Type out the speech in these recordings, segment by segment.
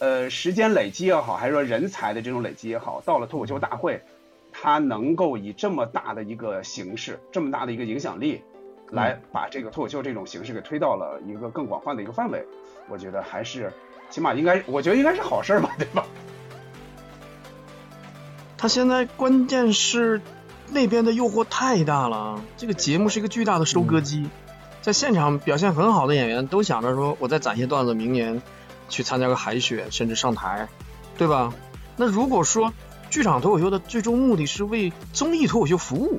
呃，时间累积也好，还是说人才的这种累积也好，到了脱口秀大会，他能够以这么大的一个形式，这么大的一个影响力，来把这个脱口秀这种形式给推到了一个更广泛的一个范围，我觉得还是，起码应该，我觉得应该是好事吧，对吧？他现在关键是那边的诱惑太大了，这个节目是一个巨大的收割机，在现场表现很好的演员都想着说，我再攒些段子，明年。去参加个海选，甚至上台，对吧？那如果说剧场脱口秀的最终目的是为综艺脱口秀服务，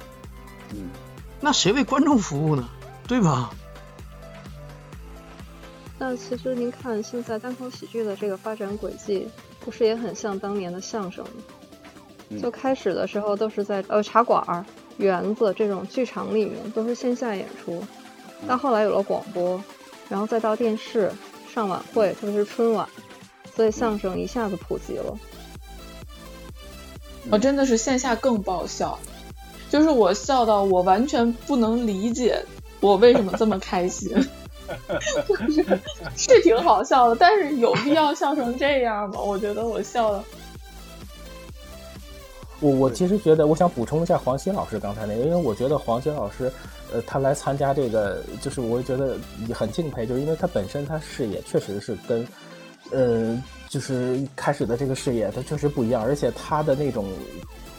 嗯，那谁为观众服务呢？对吧？那其实您看现在单口喜剧的这个发展轨迹，不是也很像当年的相声吗？就开始的时候都是在呃茶馆、园子这种剧场里面都是线下演出，到后来有了广播，然后再到电视。上晚会，特别是春晚，所以相声一下子普及了。我真的是线下更爆笑，就是我笑到我完全不能理解我为什么这么开心，就是是挺好笑的，但是有必要笑成这样吗？我觉得我笑的。我我其实觉得，我想补充一下黄鑫老师刚才那个，因为我觉得黄鑫老师。呃，他来参加这个，就是我觉得很敬佩，就是因为他本身他视野确实是跟，呃，就是开始的这个视野他确实不一样，而且他的那种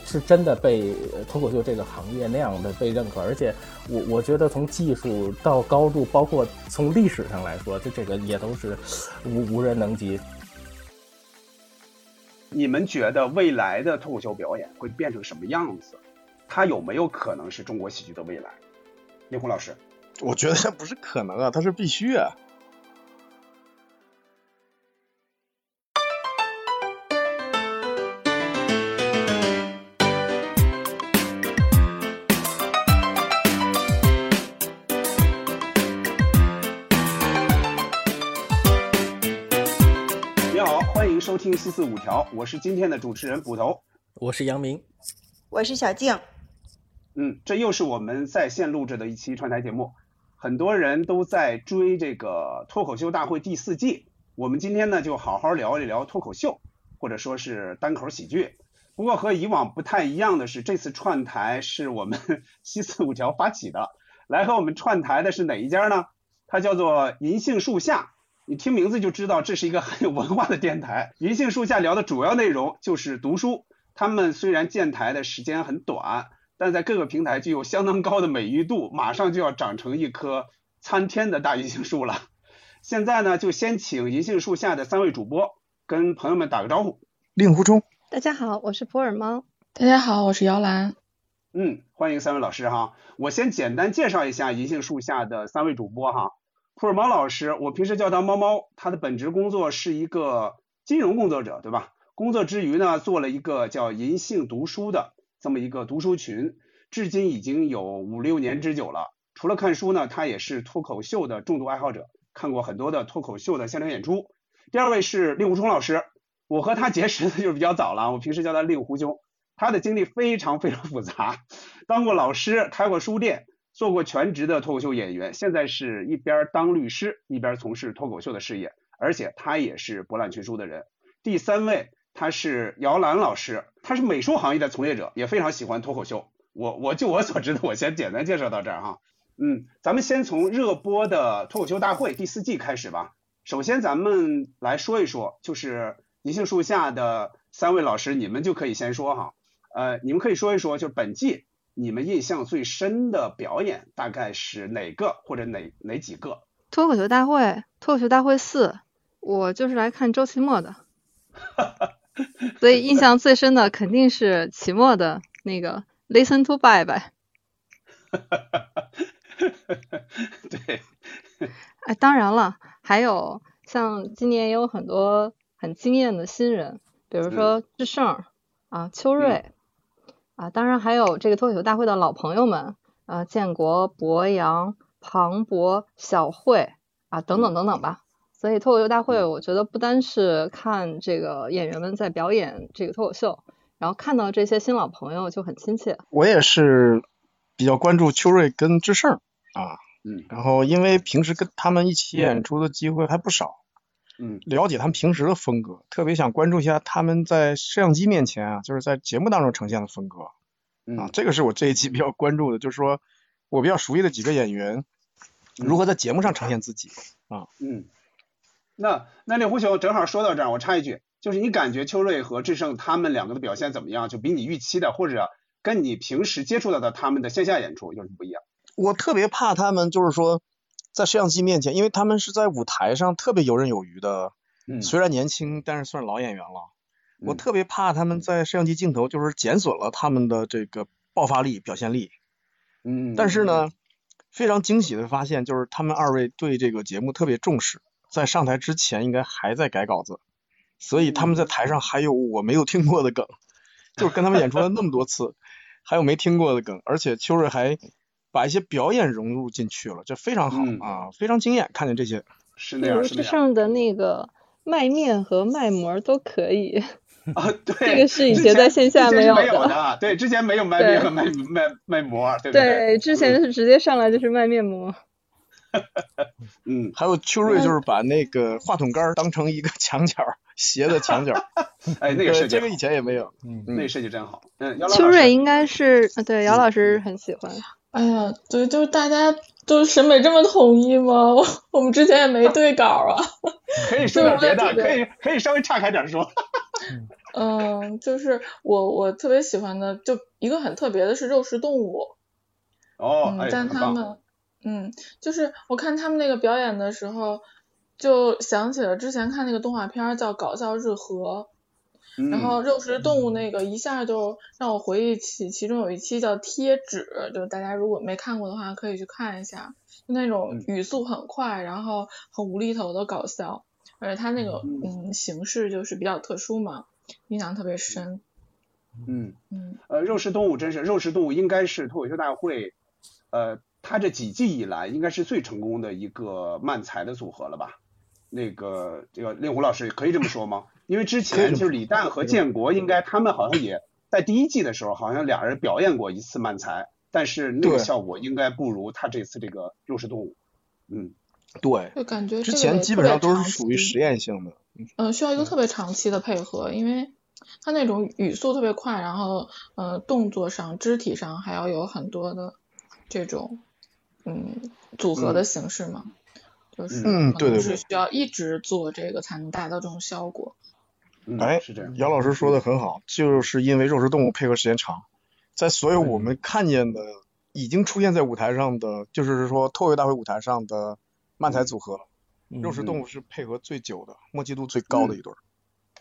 是真的被脱口秀这个行业那样的被认可，而且我我觉得从技术到高度，包括从历史上来说，这这个也都是无无人能及。你们觉得未来的脱口秀表演会变成什么样子？它有没有可能是中国喜剧的未来？李红老师，我觉得这不是可能啊，他是必须啊。你好，欢迎收听四四五条，我是今天的主持人捕头，我是杨明，我是小静。嗯，这又是我们在线录制的一期串台节目，很多人都在追这个脱口秀大会第四季。我们今天呢，就好好聊一聊脱口秀，或者说是单口喜剧。不过和以往不太一样的是，这次串台是我们 西四五条发起的。来和我们串台的是哪一家呢？它叫做银杏树下。你听名字就知道，这是一个很有文化的电台。银杏树下聊的主要内容就是读书。他们虽然建台的时间很短。但在各个平台具有相当高的美誉度，马上就要长成一棵参天的大银杏树了。现在呢，就先请银杏树下的三位主播跟朋友们打个招呼。令狐冲，大家好，我是普洱猫。大家好，我是姚兰。嗯，欢迎三位老师哈。我先简单介绍一下银杏树下的三位主播哈。普洱猫老师，我平时叫他猫猫，他的本职工作是一个金融工作者，对吧？工作之余呢，做了一个叫银杏读书的。这么一个读书群，至今已经有五六年之久了。除了看书呢，他也是脱口秀的重度爱好者，看过很多的脱口秀的现场演出。第二位是令狐冲老师，我和他结识的 就是比较早了，我平时叫他令狐兄。他的经历非常非常复杂，当过老师，开过书店，做过全职的脱口秀演员，现在是一边当律师，一边从事脱口秀的事业，而且他也是博览群书的人。第三位。他是姚澜老师，他是美术行业的从业者，也非常喜欢脱口秀。我我就我所知的，我先简单介绍到这儿哈。嗯，咱们先从热播的脱口秀大会第四季开始吧。首先，咱们来说一说，就是银杏树下的三位老师，你们就可以先说哈。呃，你们可以说一说，就是本季你们印象最深的表演大概是哪个或者哪哪几个？脱口秀大会，脱口秀大会四，我就是来看周奇墨的。哈哈。所以印象最深的肯定是期末的那个 Listen to Bye Bye。对。哎，当然了，还有像今年也有很多很惊艳的新人，比如说智胜啊、秋瑞啊，当然还有这个脱口秀大会的老朋友们啊，建国、博洋、庞博、小慧啊等等等等吧。所以脱口秀大会，我觉得不单是看这个演员们在表演这个脱口秀，然后看到这些新老朋友就很亲切。我也是比较关注秋瑞跟志胜啊，嗯，然后因为平时跟他们一起演出的机会还不少，嗯。了解他们平时的风格，特别想关注一下他们在摄像机面前啊，就是在节目当中呈现的风格啊，嗯这个是我这一期比较关注的，就是说我比较熟悉的几个演员如何在节目上呈现自己啊。嗯，那那令狐熊正好说到这儿，我插一句，就是你感觉秋瑞和智胜他们两个的表现怎么样？就比你预期的，或者跟你平时接触到的他们的线下演出有什么不一样？我特别怕他们就是说在摄像机面前，因为他们是在舞台上特别游刃有余的，嗯，虽然年轻，但是算是老演员了。我嗯特别怕他们在摄像机镜头就是减损了他们的这个爆发力、表现力。嗯，但是呢，非常惊喜的发现，就是他们二位对这个节目特别重视，在上台之前应该还在改稿子，所以他们在台上还有我没有听过的梗，就是跟他们演出了那么多次，还有没听过的梗，而且秋瑞还把一些表演融入进去了，这非常好、嗯啊，非常惊艳，看见这些。是那样，比如是那样智胜的那个卖面和卖膜都可以。啊，对，这个是以前在线下之前是没没有的的，对，之前没有卖面和卖卖卖膜，对对？对，之前是直接上来就是卖面膜。嗯，还有秋瑞就是把那个话筒杆儿当成一个墙角，斜的墙角儿，哎，那个对设计，这个以前也没有。嗯那个设计真好。嗯，姚老师秋瑞应该是呃对姚老师很喜欢。哎呀，对，就是大家都审美这么统一吗？我 我们之前也没对稿啊。可以说点别的，可以可以稍微岔开点说。嗯，就是我我特别喜欢的，就一个很特别的是肉食动物。哦，但他们，嗯，就是我看他们那个表演的时候，就想起了之前看那个动画片儿叫《搞笑日和》，嗯。然后肉食动物那个一下就让我回忆起其中有一期叫贴纸，就大家如果没看过的话可以去看一下，就那种嗯。语速很快，然后很无厘头的搞笑，而且它那个嗯。嗯形式就是比较特殊嘛，印象特别深，嗯，嗯。呃，肉食动物真是肉食动物，应该是脱口秀大会，呃，它这几季以来应该是最成功的一个慢才的组合了吧？那个这个令狐老师可以这么说吗？因为之前就是李诞和建国，应该他们好像也在第一季的时候，好像俩人表演过一次慢才，但是那个效果应该不如他这次这个肉食动物。嗯对，就感觉之前基本上都是属于实验性的。嗯，需要一个特别长期的配合，因为他那种语速特别快，然后呃动作上、肢体上还要有很多的这种嗯组合的形式嘛，就是嗯对对对是需要一直做这个才能达到这种效果。嗯，哎是这样。姚老师说的很好，就是因为肉食动物配合时间长，在所有我嗯们看见的已经出现在舞台上的，就是说脱口大会舞台上的漫才组合，嗯肉食动物是配合最久的，默契度最高的一对儿。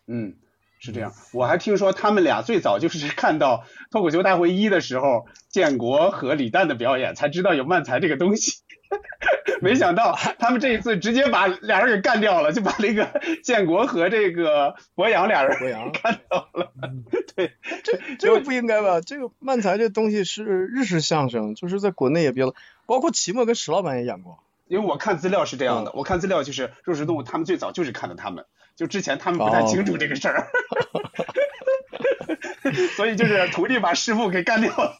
嗯，是这样。我还听说他们俩最早就是 看到脱口秀大会一的时候，建国和李诞的表演，才知道有漫才这个东西。没想到他们这一次直接把俩人给干掉了，就把那个 建国和这个博洋俩人干掉了。对，这这个不应该吧？这个漫才这东西是日式相声，就是在国内也比较，包括齐墨跟石老板也演过。因为我看资料是这样嗯的，我看资料就是肉食动物他们最早就是看的他们，就之前他们不太哦清楚这个事儿。所以就是徒弟把师傅给干掉了。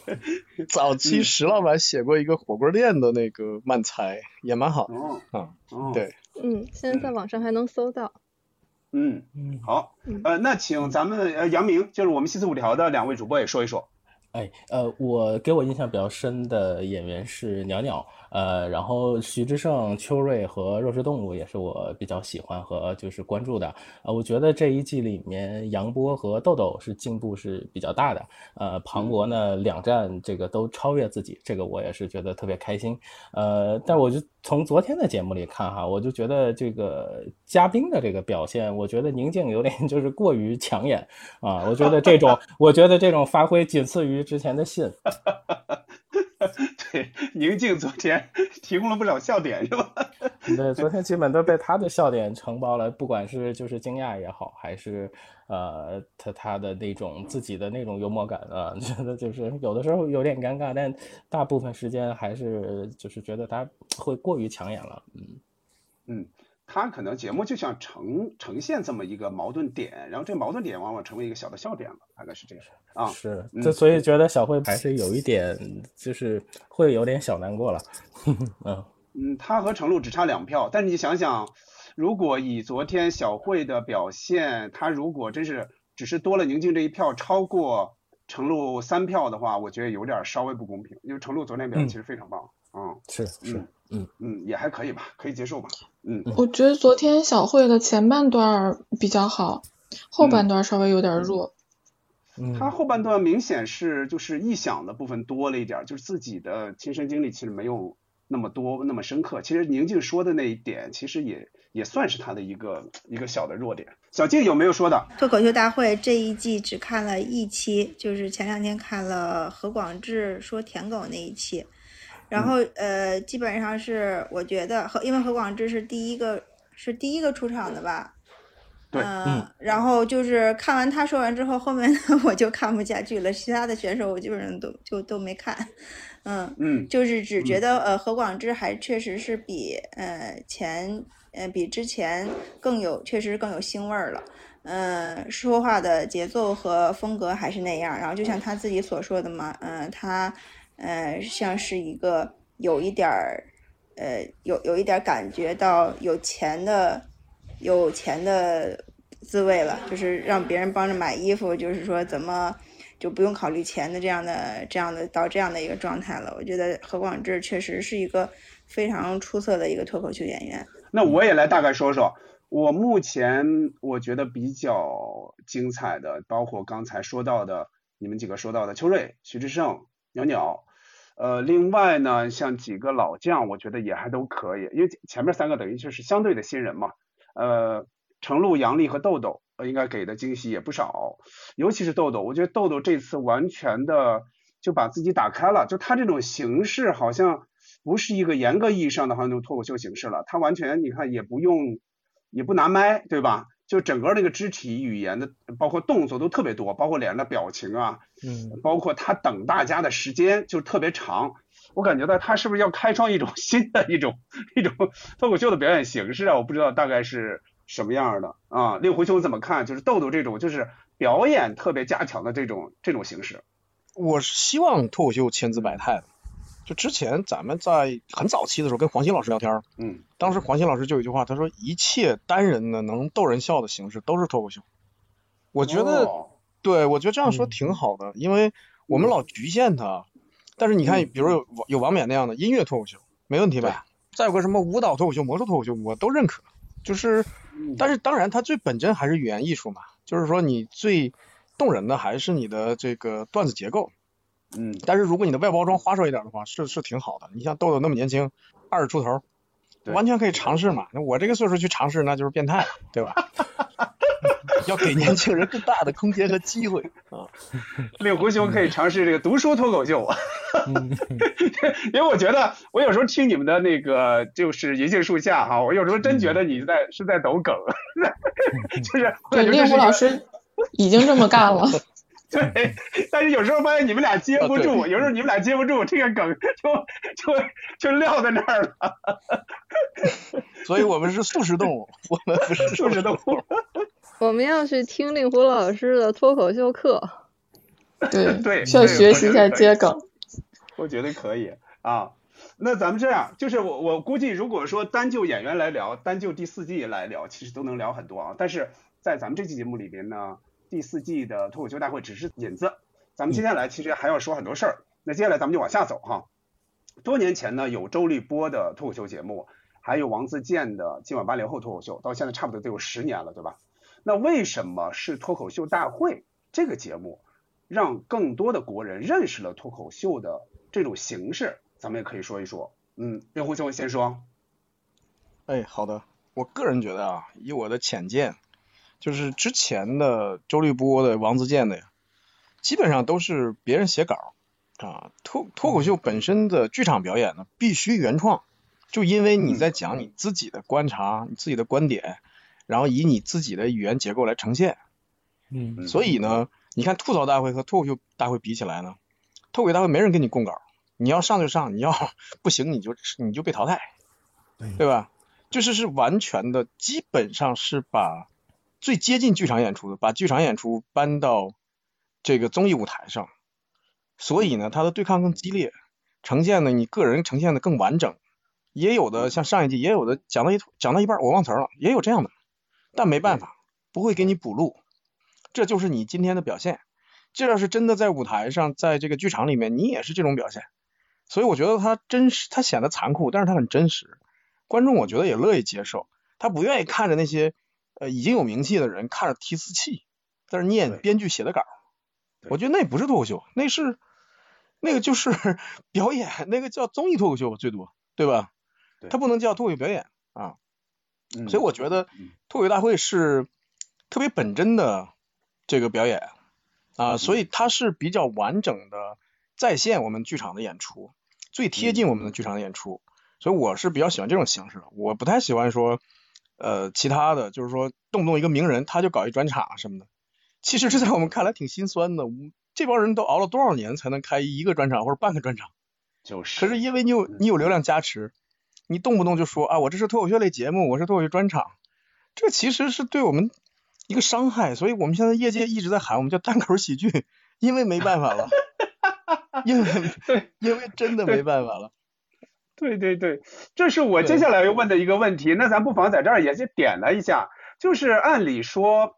早期石老板写过一个火锅店的那个漫才，也蛮好的。哦啊，哦，对，嗯，现在在网上还能搜到。嗯，嗯，好，呃，那请咱们呃杨明，就是我们西四五条的两位主播也说一说。哎，呃，我给我印象比较深的演员是鸟鸟，呃，然后徐志胜、邱瑞和肉食动物也是我比较喜欢和就是关注的。呃，我觉得这一季里面杨波和豆豆是进步是比较大的，呃，庞博呢两站这个都超越自己，这个我也是觉得特别开心。呃，但我就从昨天的节目里看哈，我就觉得这个嘉宾的这个表现，我觉得宁静有点 就是过于抢眼啊，我觉得这种，我觉得这种发挥仅次于之前的信。对，宁静昨天提供了不少笑点，是吧？对，昨天基本都被他的笑点承包了，不管是就是惊讶也好，还是呃他他的那种自己的那种幽默感啊，觉得就是有的时候有点尴尬，但大部分时间还是就是觉得他会过于抢眼了，嗯。嗯，他可能节目就想呈呈现这么一个矛盾点，然后这个矛盾点往往成为一个小的笑点了，大概是这样啊。是，嗯这所以觉得小慧还是有一点，就是会有点小难过了。嗯，嗯，他和程璐只差两票，但是你想想，如果以昨天小慧的表现，他如果真是只是多了宁静这一票，超过程璐三票的话，我觉得有点稍微不公平，因为程璐昨天表现其实非常棒，嗯，是是，嗯嗯，也还可以吧，可以接受吧，嗯。我觉得昨天小慧的前半段比较好，后半段稍微有点弱。嗯，他后半段明显是就是臆想的部分多了一点，就是自己的亲身经历其实没有那么多那么深刻。其实宁静说的那一点，其实也也算是他的一个一个小的弱点。小静有没有说的？脱口秀大会这一季只看了一期，就是前两天看了何广智说舔狗那一期，然后呃，基本上是我觉得何因为何广智是第一个是第一个出场的吧。对，嗯，然后就是看完他说完之后，后面 我就看不下去了。其他的选手我基本上都就都没看，嗯嗯，就是只觉得呃何广智还确实是比呃前呃比之前更有，确实更有腥味儿了。嗯，说话的节奏和风格还是那样。然后就像他自己所说的嘛，嗯，他呃像是一个有一点儿呃有有一点感觉到有钱的。有钱的滋味了，就是让别人帮着买衣服，就是说怎么就不用考虑钱的这样的这样的到这样的一个状态了。我觉得何广智确实是一个非常出色的一个脱口秀演员。那我也来大概说说，我目前我觉得比较精彩的，包括刚才说到的你们几个说到的邱瑞、徐志胜、鸟鸟，呃，另外呢，像几个老将，我觉得也还都可以，因为前面三个等于就是相对的新人嘛。呃，程璐、杨丽和豆豆，应该给的惊喜也不少，尤其是豆豆，我觉得豆豆这次完全的就把自己打开了，就他这种形式好像不是一个严格意义上的好像那种脱口秀形式了，他完全你看也不用，也不拿麦，对吧？就整个那个肢体语言的，包括动作都特别多，包括脸上的表情啊，嗯，包括他等大家的时间就特别长。我感觉到他是不是要开创一种新的一种一种脱口秀的表演形式啊？我不知道大概是什么样的啊。令狐兄怎么看？就是豆豆这种就是表演特别加强的这种这种形式。我是希望脱口秀千姿百态的。就之前咱们在很早期的时候跟黄鑫老师聊天，嗯，当时黄鑫老师就有一句话，他说一切单人的能逗人笑的形式都是脱口秀。我觉得，对我觉得这样说挺好的，因为我们老局限他。但是你看，比如有有王冕那样的音乐脱口秀，没问题吧？再有个什么舞蹈脱口秀、魔术脱口秀，我都认可。就是，但是当然，它最本真还是语言艺术嘛。就是说，你最动人的还是你的这个段子结构。嗯。但是如果你的外包装花哨一点的话，是是挺好的。你像豆豆那么年轻，二十出头，完全可以尝试嘛。那我这个岁数去尝试，那就是变态，对吧？要给年轻 人更大的空间和机会。啊！令狐兄可以尝试这个读书脱口秀，因为我觉得我有时候听你们的那个就是银杏树下哈，我有时候真觉得你在是在抖梗，就是对令狐老师已经这么干了，对，但是有时候发现你们俩接不住，有时候你们俩接不住，这个梗就就就撂在那儿了，所以我们是素食动物，我们不是素食动物。我们要去听令狐老师的脱口秀课，对 对，需要学习一下接梗。我觉得可以啊。那咱们这样，就是我我估计，如果说单就演员来聊，单就第四季来聊，其实都能聊很多啊。但是在咱们这期节目里边呢，第四季的脱口秀大会只是引子，咱们接下来其实还要说很多事儿。那接下来咱们就往下走哈。多年前呢，有周立波的脱口秀节目，还有王自健的今晚八零后脱口秀，到现在差不多得有十年了，对吧？那为什么是脱口秀大会这个节目，让更多的国人认识了脱口秀的这种形式？咱们也可以说一说。嗯，令狐兄先说。哎，好的。我个人觉得啊，以我的浅见，就是之前的周立波的、王自健的呀，基本上都是别人写稿啊。脱脱口秀本身的剧场表演呢，必须原创，就因为你在讲你自己的观察、你自己的观点。然后以你自己的语言结构来呈现，嗯，所以呢，你看吐槽大会和脱口秀大会比起来呢，脱口秀大会没人跟你供稿，你要上就上，你要 不行你就你就被淘汰，对对吧？就是是完全的，基本上是把最接近剧场演出的，把剧场演出搬到这个综艺舞台上，所以呢，它的对抗更激烈，呈现的你个人呈现的更完整，也有的像上一季也有的讲到一讲到一半我忘词儿了，也有这样的，但没办法，不会给你补录，这就是你今天的表现。这要是真的在舞台上，在这个剧场里面，你也是这种表现。所以我觉得他真实，他显得残酷，但是他很真实。观众我觉得也乐意接受，他不愿意看着那些呃已经有名气的人看着提词器，在那念编剧写的稿。我觉得那不是脱口秀，那是那个就是 表演，那个叫综艺脱口秀最多，对吧？他不能叫脱口秀表演啊。所以我觉得脱口秀大会是特别本真的这个表演啊，所以它是比较完整的再现我们剧场的演出，最贴近我们的剧场的演出。所以我是比较喜欢这种形式的，我不太喜欢说呃其他的，就是说动不动一个名人他就搞一专场什么的。其实这在我们看来挺心酸的，这帮人都熬了多少年才能开一个专场或者半个专场？就是。可是因为你有你有流量加持，你动不动就说啊我这是脱口秀类节目，我是脱口秀专场，这其实是对我们一个伤害。所以我们现在业界一直在喊我们叫单口喜剧，因为没办法了，因为因为真的没办法了。对对对，这是我接下来要问的一个问题。那咱不妨在这儿也就点了一下，就是按理说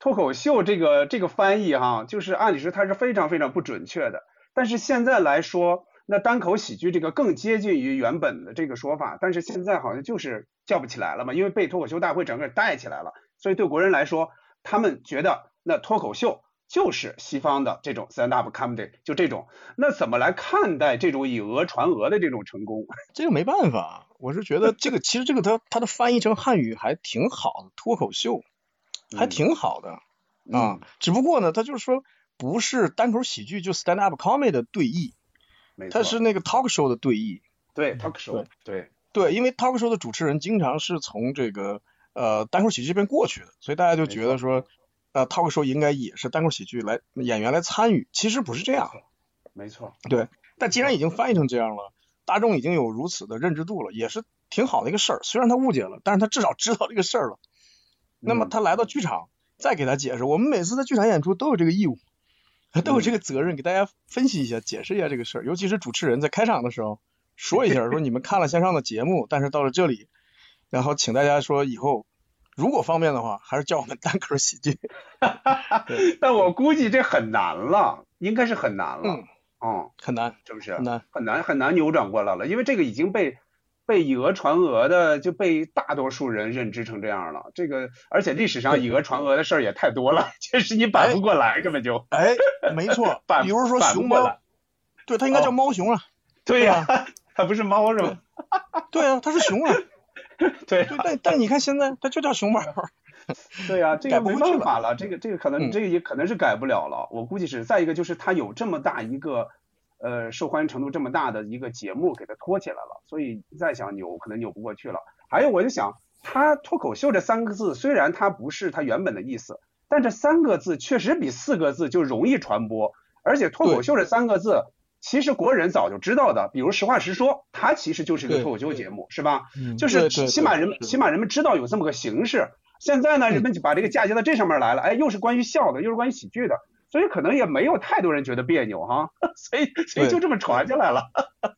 脱口秀这个这个翻译哈，就是按理说它是非常非常不准确的。但是现在来说，那单口喜剧这个更接近于原本的这个说法。但是现在好像就是叫不起来了嘛，因为被脱口秀大会整个带起来了，所以对国人来说，他们觉得那脱口秀。就是西方的这种 stand up comedy，就这种，那怎么来看待这种以讹传讹的这种成功？这个没办法，我是觉得这个其实这个它它的翻译成汉语还挺好的，脱口秀还挺好的啊。只不过呢，它就是说不是单口喜剧就 stand up comedy 的对译，它是那个 talk show 的对弈。对 talk show，对对，因为 talk show 的主持人经常是从这个呃单口喜剧这边过去的，所以大家就觉得说。呃，talk show 应该也是单口喜剧来演员来参与，其实不是这样。没错。对，但既然已经翻译成这样了，大众已经有如此的认知度了，也是挺好的一个事儿。虽然他误解了，但是他至少知道这个事儿了。那么他来到剧场，再给他解释。我们每次在剧场演出都有这个义务，都有这个责任，给大家分析一下、解释一下这个事儿。尤其是主持人在开场的时候说一下，说你们看了线上的节目，但是到了这里，然后请大家说以后。如果方便的话，还是叫我们单口喜剧。但我估计这很难了，应该是很难了。嗯，很难，是不是？很难，很难，很难扭转过来了，因为这个已经被被以讹传讹的就被大多数人认知成这样了。这个，而且历史上以讹传讹的事儿也太多了，确实你扳不过来，根本就。哎，没错，比如说熊猫，对，它应该叫猫熊啊。对呀，它不是猫是吗？对啊，它是熊啊。对对，但但你看现在，它就叫熊猫。对呀，这个没办法了，这个这个可能这个也可能是改不了了。我估计是再一个就是它有这么大一个呃受欢迎程度这么大的一个节目给它拖起来了，所以再想扭可能扭不过去了。还有我就想，它脱口秀这三个字虽然它不是它原本的意思，但这三个字确实比四个字就容易传播，而且脱口秀这三个字。其实国人早就知道的，比如实话实说，它其实就是一个脱口秀节目，是吧？就是起码人们起码人们知道有这么个形式。现在呢，人们就把这个嫁接到这上面来了，哎，又是关于笑的，又是关于喜剧的，所以可能也没有太多人觉得别扭哈，所以所以就这么传下来了。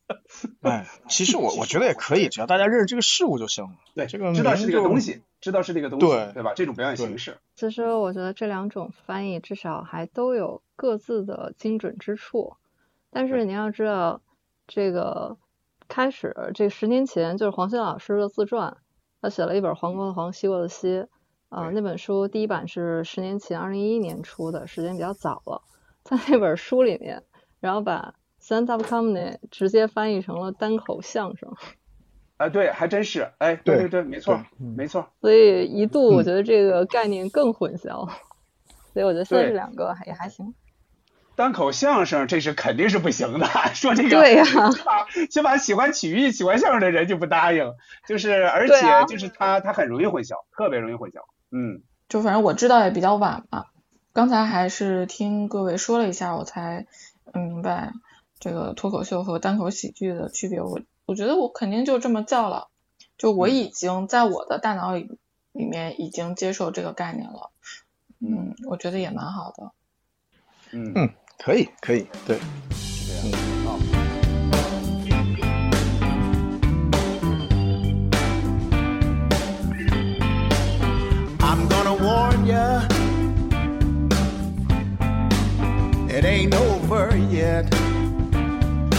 哎，其实我我觉得也可以，只要大家认识这个事物就行了。对，这个知道是这个东西，知道是这个东西，对对吧？这种表演形式。其实我觉得这两种翻译至少还都有各自的精准之处。但是你要知道，这个开始这十年前就是黄西老师的自传，他写了一本《黄国的黄，西国的西》啊，那本书第一版是十年前二零一一年出的，时间比较早了。在那本书里面，然后把 stand up comedy 直接翻译成了单口相声。啊，对，还真是，哎，对对对，没错，没错。所以一度我觉得这个概念更混淆，所以我觉得现在这两个也还行。单口相声这是肯定是不行的，说这个对呀，起码喜欢曲艺、喜欢相声的人就不答应，就是而且就是他他很容易混淆，特别容易混淆，嗯，就反正我知道也比较晚嘛，刚才还是听各位说了一下，我才明白这个脱口秀和单口喜剧的区别。我我觉得我肯定就这么叫了，就我已经在我的大脑里里面已经接受这个概念了，嗯，我觉得也蛮好的，嗯。可以，可以，对，就这样。好。yeah，it ain't over yet。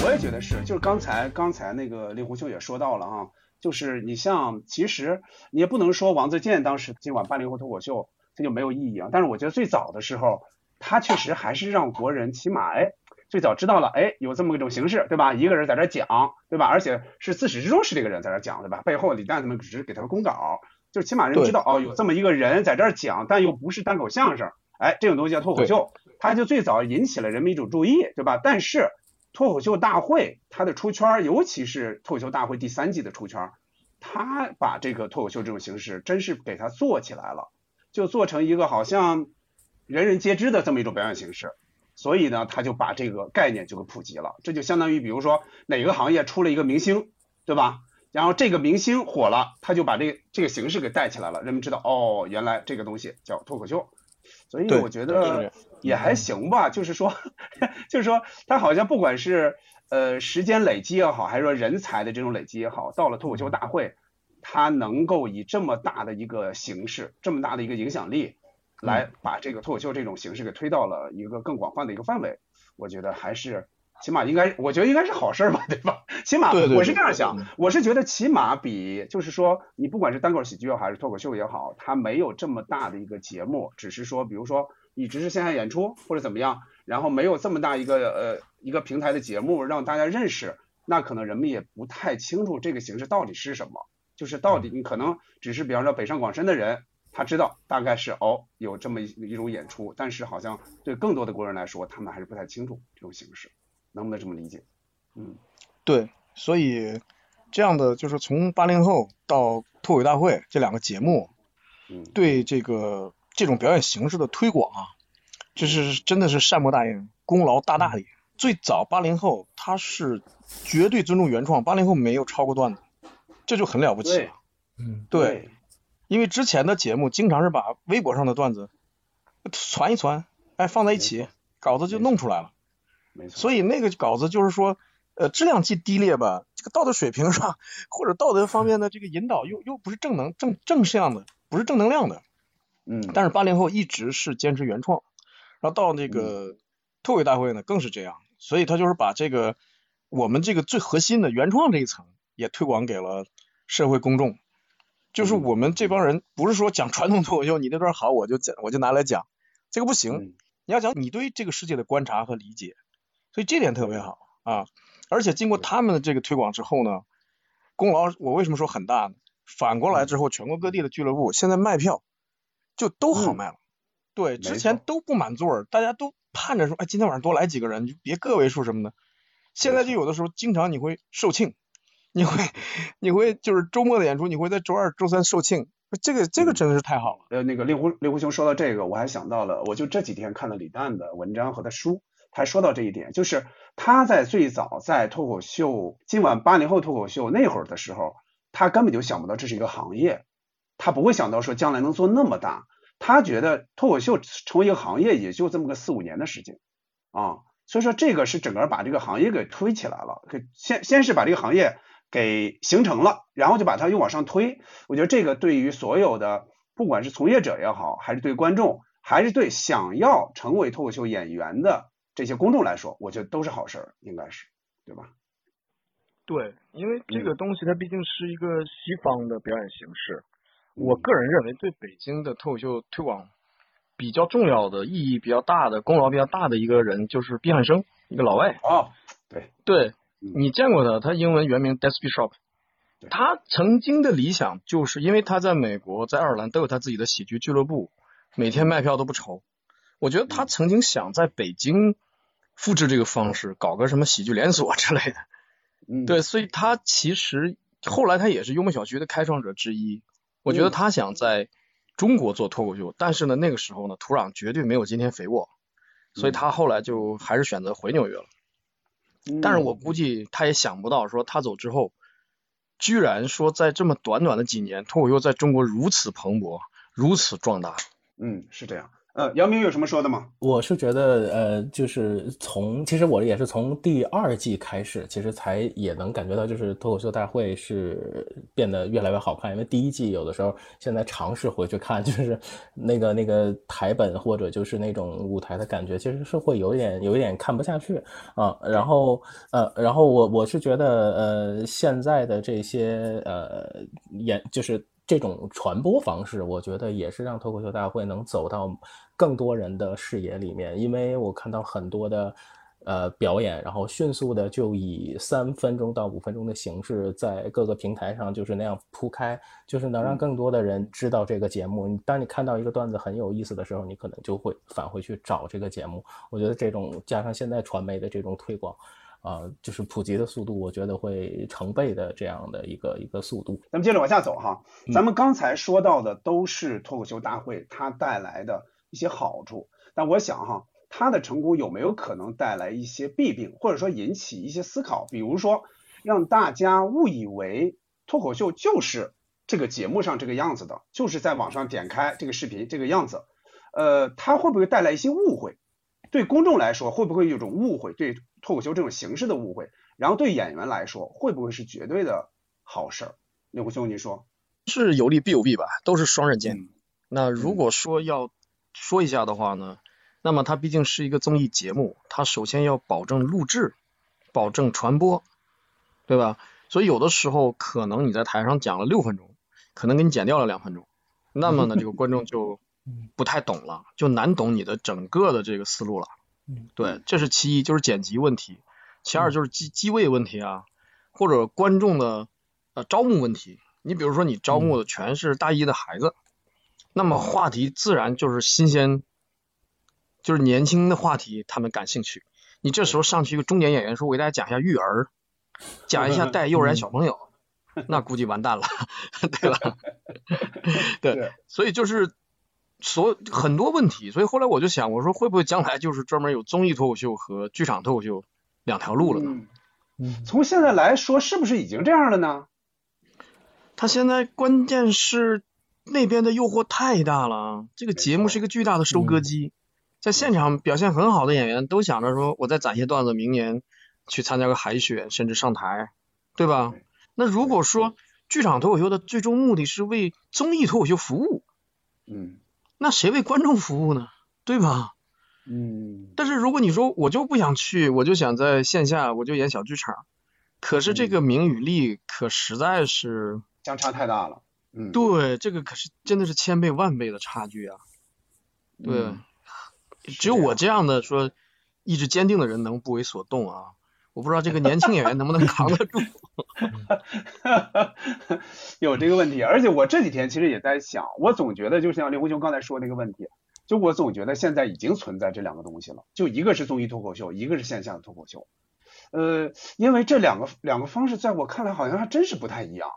我也觉得是，就是刚才刚才那个令狐秀也说到了啊，就是你像其实你也不能说王自健当时今晚办灵狐脱口秀，他就没有意义啊。但是我觉得最早的时候，他确实还是让国人起码哎，最早知道了哎，有这么一种形式对吧？一个人在这讲对吧，而且是自始至终是这个人在这讲对吧？背后李诞他们只是给他们公稿。就是起码人知道哦有这么一个人在这儿讲，但又不是单口相声，哎这种东西叫脱口秀，他就最早引起了人们一种注意对吧？但是脱口秀大会它的出圈，尤其是脱口秀大会第三季的出圈，他把这个脱口秀这种形式真是给它做起来了，就做成一个好像人人皆知的这么一种表演形式。所以呢，他就把这个概念就给普及了。这就相当于，比如说哪个行业出了一个明星，对吧？然后这个明星火了，他就把这这个形式给带起来了，人们知道哦，原来这个东西叫脱口秀。所以我觉得也还行吧，就是说，就是说，他好像不管是呃时间累积也好，还是说人才的这种累积也好，到了脱口秀大会，他能够以这么大的一个形式，这么大的一个影响力，来把这个脱口秀这种形式给推到了一个更广泛的一个范围，我觉得还是。起码应该，我觉得应该是好事儿吧，对吧？起码我是这样想，我是觉得起码比就是说，你不管是单口喜剧还是脱口秀也好，它没有这么大的一个节目，只是说，比如说你只是线下演出或者怎么样，然后没有这么大一个呃一个平台的节目让大家认识，那可能人们也不太清楚这个形式到底是什么，就是到底你可能只是比方说北上广深的人，他知道大概是哦有这么一一种演出，但是好像对更多的国人来说，他们还是不太清楚这种形式，能不能这么理解？嗯对，所以这样的就是从八零后到脱口大会这两个节目，嗯，对这个这种表演形式的推广啊，就是真的是善莫大焉，功劳大大的。最早八零后他是绝对尊重原创，八零后没有抄过段子，这就很了不起了。嗯，对，因为之前的节目经常是把微博上的段子传一传，哎，放在一起，稿子就弄出来了。没错，所以那个稿子就是说，呃，质量既低劣吧，这个道德水平上或者道德方面的这个引导又又不是正能正正向的，不是正能量的。嗯，但是八零后一直是坚持原创，然后到那嗯个脱口大会呢更是这样，所以他就是把这个我们这个最核心的原创这一层也推广给了社会公众。就是嗯我们这帮人不是说讲传统脱口秀，你那段好我就讲我就拿来讲，这个不行。嗯你要讲你对这个世界的观察和理解，所以这点特别好啊。而且经过他们的这个推广之后呢，功劳我为什么说很大呢？反过来之后，全国各地的俱乐部现在卖票就都好嗯卖了。对，之前都不满座儿，大家都盼着说，哎，今天晚上多来几个人，你就别个位数什么的。现在就有的时候经常你会售罄，你会你会就是周末的演出，你会在周二、周三售罄，这个这个嗯真的是太好了。呃，那个令狐令狐兄说到这个，我还想到了，我就这几天看了李诞的文章和他书，他说到这一点，就是他在最早在脱口秀今晚八零后脱口秀那会儿的时候，他根本就想不到这是一个行业，他不会想到说将来能做那么大，他觉得脱口秀成为一个行业也就这么个四五年的时间啊，所以说这个是整个把这个行业给推起来了，给先先是把这个行业给形成了，然后就把它又往上推。我觉得这个对于所有的不管是从业者也好，还是对观众，还是对想要成为脱口秀演员的这些公众来说，我觉得都是好事儿，应该是，对吧？对，因为这嗯个东西它毕竟是一个西方的表演形式，我个人认为对北京的脱口秀推广比较重要的、意义比较大的、功劳比较大的一个人就是毕汉生，一个老外。哦，对，对嗯你见过他，他英文原名 Des Bishop。对他曾经的理想就是因为他在美国、在爱尔兰都有他自己的喜剧俱乐部，每天卖票都不愁。我觉得他嗯曾经想在北京复制这个方式，搞个什么喜剧连锁之类的。嗯，对，所以他其实后来他也是幽默小区的开创者之一。我觉得嗯他想在中国做脱口秀，但是呢，那个时候呢，土壤绝对没有今天肥沃，所以嗯他后来就还是选择回纽约了。嗯，但是我估计他也想不到，说他走之后，居然说在这么短短的几年，脱口秀在中国如此蓬勃，如此壮大。嗯，是这样。呃，姚明有什么说的吗？我是觉得，呃，就是从其实我也是从第二季开始，其实才也能感觉到，就是脱口秀大会是变得越来越好看。因为第一季有的时候现在尝试回去看，就是那个那个台本或者就是那种舞台的感觉，其实是会有点有一点看不下去啊。然后呃，然后我我是觉得，呃，现在的这些呃演就是。这种传播方式，我觉得也是让脱口秀大会能走到更多人的视野里面。因为我看到很多的呃表演，然后迅速的就以三分钟到五分钟的形式在各个平台上就是那样铺开，就是能让更多的人知道这个节目。当你看到一个段子很有意思的时候，你可能就会返回去找这个节目。我觉得这种加上现在传媒的这种推广。啊，就是普及的速度，我觉得会成倍的这样的一个一个速度。咱们接着往下走哈，咱们刚才说到的都是脱口秀大会它带来的一些好处，但我想哈，它的成功有没有可能带来一些弊病，或者说引起一些思考？比如说让大家误以为脱口秀就是这个节目上这个样子的，就是在网上点开这个视频这个样子，呃，它会不会带来一些误会？对公众来说，会不会有种误会？对脱口秀这种形式的误会，然后对演员来说，会不会是绝对的好事儿？刘虎兄，您说，是有利必有弊吧，都是双刃剑。那如果说要说一下的话呢，那么它毕竟是一个综艺节目，它首先要保证录制，保证传播，对吧？所以有的时候可能你在台上讲了六分钟，可能给你剪掉了两分钟，那么呢，这个观众就。不太懂了，就难懂你的整个的这个思路了。对，这是其一，就是剪辑问题；其二就是机机位问题啊，或者观众的呃招募问题。你比如说，你招募的全是大一的孩子，那么话题自然就是新鲜，就是年轻的话题，他们感兴趣。你这时候上去一个中年演员说，我给大家讲一下育儿，讲一下带幼儿园小朋友，那估计完蛋了，对吧？对，所以就是。所很多问题，所以后来我就想，我说会不会将来就是专门有综艺脱口秀和剧场脱口秀两条路了呢？嗯，从现在来说，是不是已经这样了呢？他现在关键是那边的诱惑太大了，这个节目是一个巨大的收割机，在现场表现很好的演员都想着说，我再攒些段子，明年去参加个海选，甚至上台，对吧？那如果说剧场脱口秀的最终目的是为综艺脱口秀服务，嗯。那谁为观众服务呢？对吧？嗯。但是如果你说我就不想去，我就想在线下，我就演小剧场，可是这个名与利可实在是相差太大了。嗯。对，这个可是真的是千倍万倍的差距啊。对。只有我这样的说意志坚定的人能不为所动啊。我不知道这个年轻演员能不能扛得住。有这个问题，而且我这几天其实也在想，我总觉得就像刘红雄刚才说那个问题，就我总觉得现在已经存在这两个东西了，就一个是综艺脱口秀，一个是线下的脱口秀。呃，因为这两个两个方式在我看来好像还真是不太一样。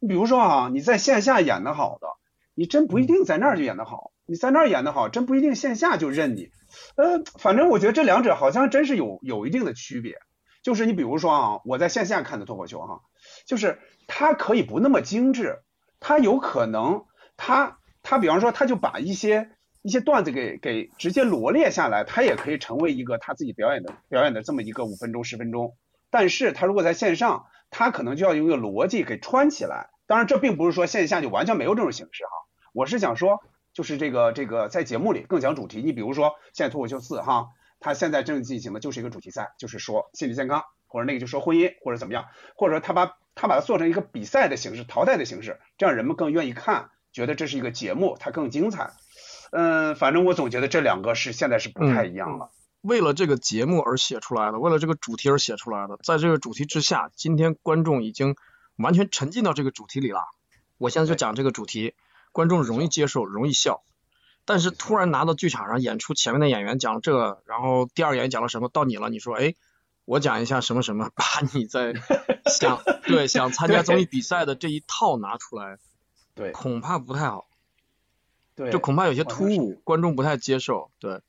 你比如说啊，你在线下演的好的，你真不一定在那儿就演的好；你在那儿演的好，真不一定线下就认你。呃，反正我觉得这两者好像真是有有一定的区别。就是你比如说啊，我在线下看的脱口秀哈，就是它可以不那么精致，它有可能，它它比方说，他就把一些一些段子给给直接罗列下来，它也可以成为一个他自己表演的表演的这么一个五分钟十分钟。但是他如果在线上，他可能就要用一个逻辑给穿起来。当然，这并不是说线下就完全没有这种形式哈，我是想说，就是这个这个在节目里更讲主题。你比如说现在脱口秀四哈。他现在正进行的就是一个主题赛，就是说心理健康，或者那个就说婚姻，或者怎么样，或者说他把他把它做成一个比赛的形式，淘汰的形式，这样人们更愿意看，觉得这是一个节目，它更精彩。嗯，反正我总觉得这两个是现在是不太一样了。为了这个节目而写出来的，为了这个主题而写出来的，在这个主题之下，今天观众已经完全沉浸到这个主题里了。我现在就讲这个主题，观众容易接受，容易笑。但是突然拿到剧场上演出，前面的演员讲了这，然后第二演员讲了什么，到你了，你说，哎，我讲一下什么什么，把你在想 对想参加综艺比赛的这一套拿出来，对，恐怕不太好，对，就恐怕有些突兀，观众不太接受，对，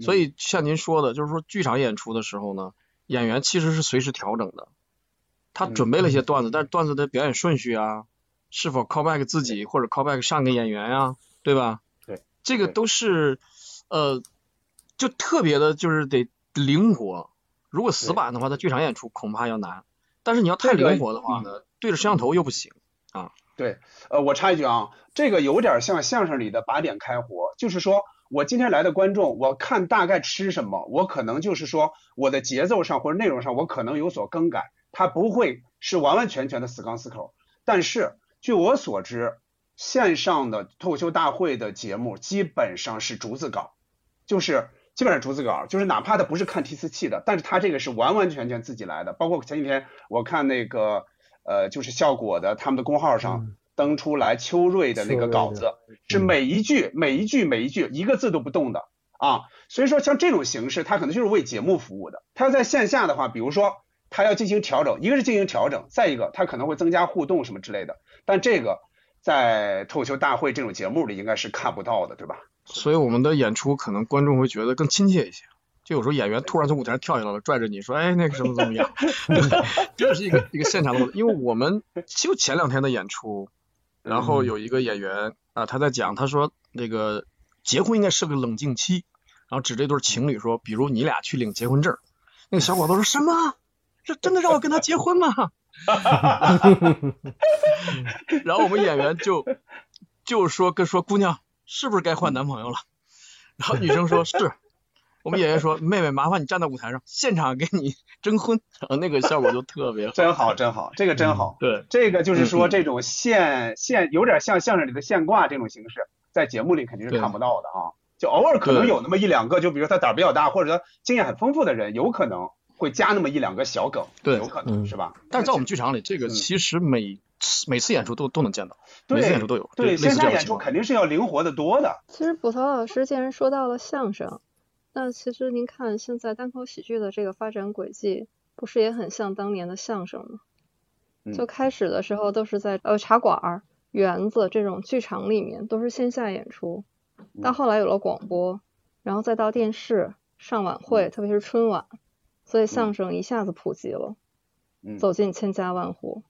所以像您说的，就是说剧场演出的时候呢，演员其实是随时调整的，他准备了一些段子，但是段子的表演顺序啊，是否 callback 自己或者 callback 上个演员呀，对吧？这个都是呃，就特别的就是得灵活。如果死板的话，在剧场演出恐怕要难。但是你要太灵活的话呢，对着摄像头又不行啊。对，呃，我插一句啊，这个有点像相声里的把点开活，就是说我今天来的观众，我看大概吃什么，我可能就是说我的节奏上或者内容上，我可能有所更改，它不会是完完全全的死钢死口。但是据我所知，线上的脱口秀大会的节目基本上是逐字稿，就是基本上逐字稿，就是哪怕他不是看提词器的，但是他这个是完完全全自己来的。包括前几天我看那个呃，就是效果的他们的公号上登出来秋瑞的那个稿子，是每一句每一句每一句一个字都不动的啊。所以说像这种形式，它可能就是为节目服务的。他要在线下的话，比如说他要进行调整，一个是进行调整，再一个他可能会增加互动什么之类的。但这个在脱口秀大会这种节目里应该是看不到的，对吧？所以我们的演出可能观众会觉得更亲切一些。就有时候演员突然从舞台上跳下来了，拽着你说：“哎，那个什么怎么样？” 这是一个一个现场的，因为我们就前两天的演出，然后有一个演员啊，他在讲，他说那个结婚应该是个冷静期，然后指这对情侣说，比如你俩去领结婚证，那个小伙子说什么？这真的让我跟他结婚吗？然后我们演员就就说跟说姑娘是不是该换男朋友了？然后女生说是，我们演员说妹妹麻烦你站在舞台上，现场给你征婚，然后那个效果就特别好，真好真好，这个真好。对，这个就是说这种现现有点像相声里的现挂这种形式，在节目里肯定是看不到的啊，就偶尔可能有那么一两个，就比如他胆儿比较大或者他经验很丰富的人，有可能。会加那么一两个小梗，对，有可能是吧？但是在我们剧场里，这个其实每每次演出都都能见到，每次演出都有。对，线下演出肯定是要灵活的多的。其实捕头老师既然说到了相声，那其实您看现在单口喜剧的这个发展轨迹，不是也很像当年的相声吗？就开始的时候都是在呃茶馆、园子这种剧场里面都是线下演出，到后来有了广播，然后再到电视上晚会，特别是春晚。所以相声一下子普及了，走进千家万户。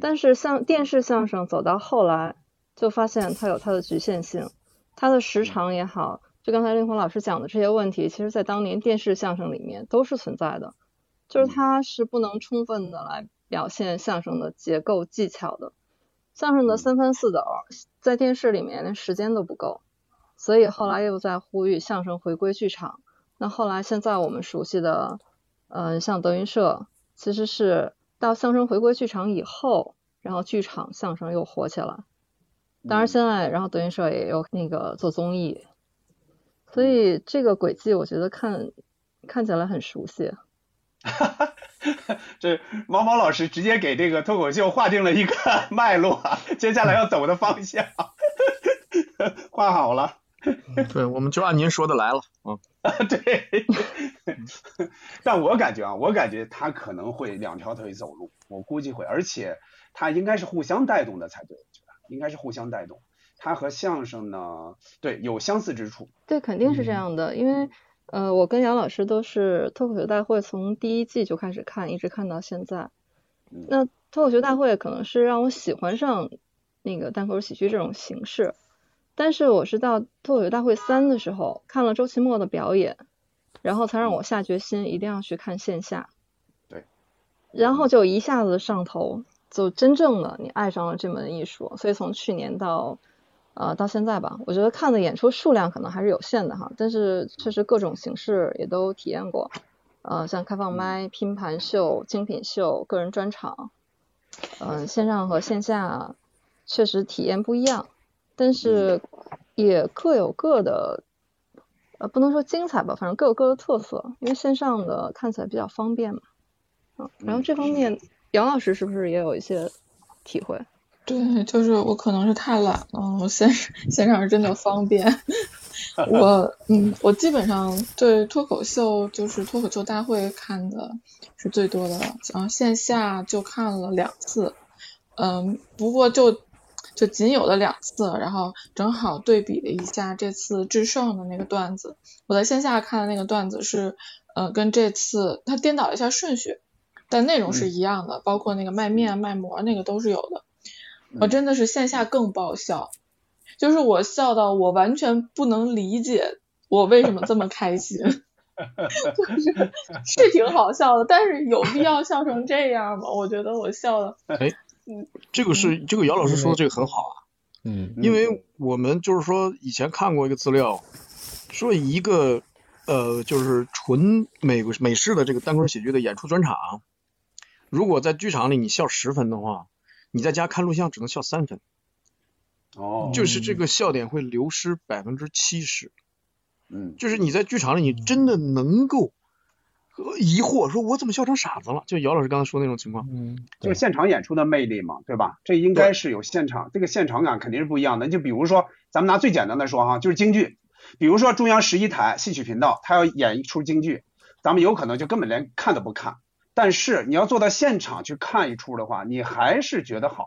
但是像电视相声走到后来，就发现它有它的局限性，它的时长也好，就刚才令狐老师讲的这些问题，其实在当年电视相声里面都是存在的，就是它是不能充分的来表现相声的结构技巧的。相声的三番四抖，在电视里面连时间都不够，所以后来又在呼吁相声回归剧场。那后来现在我们熟悉的。嗯，像德云社，其实是到相声回归剧场以后，然后剧场相声又火起来。当然现在，然后德云社也有那个做综艺，所以这个轨迹我觉得看看起来很熟悉。哈哈，这毛毛老师直接给这个脱口秀划定了一个 脉络，接下来要走的方向，画好了。对，我们就按您说的来了啊。对，但我感觉啊，我感觉他可能会两条腿走路，我估计会，而且他应该是互相带动的才对，我觉得应该是互相带动。他和相声呢，对，有相似之处。对，肯定是这样的，因为呃，我跟杨老师都是脱口秀大会从第一季就开始看，一直看到现在。那脱口秀大会可能是让我喜欢上那个单口喜剧这种形式。但是我是到脱口秀大会三的时候看了周奇墨的表演，然后才让我下决心一定要去看线下。对。然后就一下子上头，就真正的你爱上了这门艺术。所以从去年到呃到现在吧，我觉得看的演出数量可能还是有限的哈，但是确实各种形式也都体验过，呃像开放麦、拼盘秀、精品秀、个人专场，嗯线上和线下确实体验不一样。但是也各有各的，呃，不能说精彩吧，反正各有各的特色。因为线上的看起来比较方便嘛，嗯，然后这方面杨老师是不是也有一些体会？对，就是我可能是太懒了，我线线上是真的方便。我嗯，我基本上对脱口秀就是脱口秀大会看的是最多的，然后线下就看了两次，嗯，不过就。就仅有的两次，然后正好对比了一下这次制胜的那个段子。我在线下看的那个段子是，呃，跟这次他颠倒了一下顺序，但内容是一样的，包括那个卖面卖馍那个都是有的。我真的是线下更爆笑，就是我笑到我完全不能理解我为什么这么开心？就是是挺好笑的，但是有必要笑成这样吗？我觉得我笑的，哎，这个是这个姚老师说的这个很好啊，嗯。因为我们就是说以前看过一个资料，说一个呃就是纯美国美式的这个单口喜剧的演出专场，如果在剧场里你笑十分的话，你在家看录像只能笑三分，哦，就是这个笑点会流失百分之七十。嗯。就是你在剧场里，你真的能够呃疑惑，说我怎么笑成傻子了？就姚老师刚才说那种情况。嗯，就是现场演出的魅力嘛，对吧？这应该是有现场，这个现场感肯定是不一样的。就比如说，咱们拿最简单的说哈，就是京剧，比如说中央十一台戏曲频道，他要演一出京剧，咱们有可能就根本连看都不看。但是你要坐到现场去看一出的话，你还是觉得好。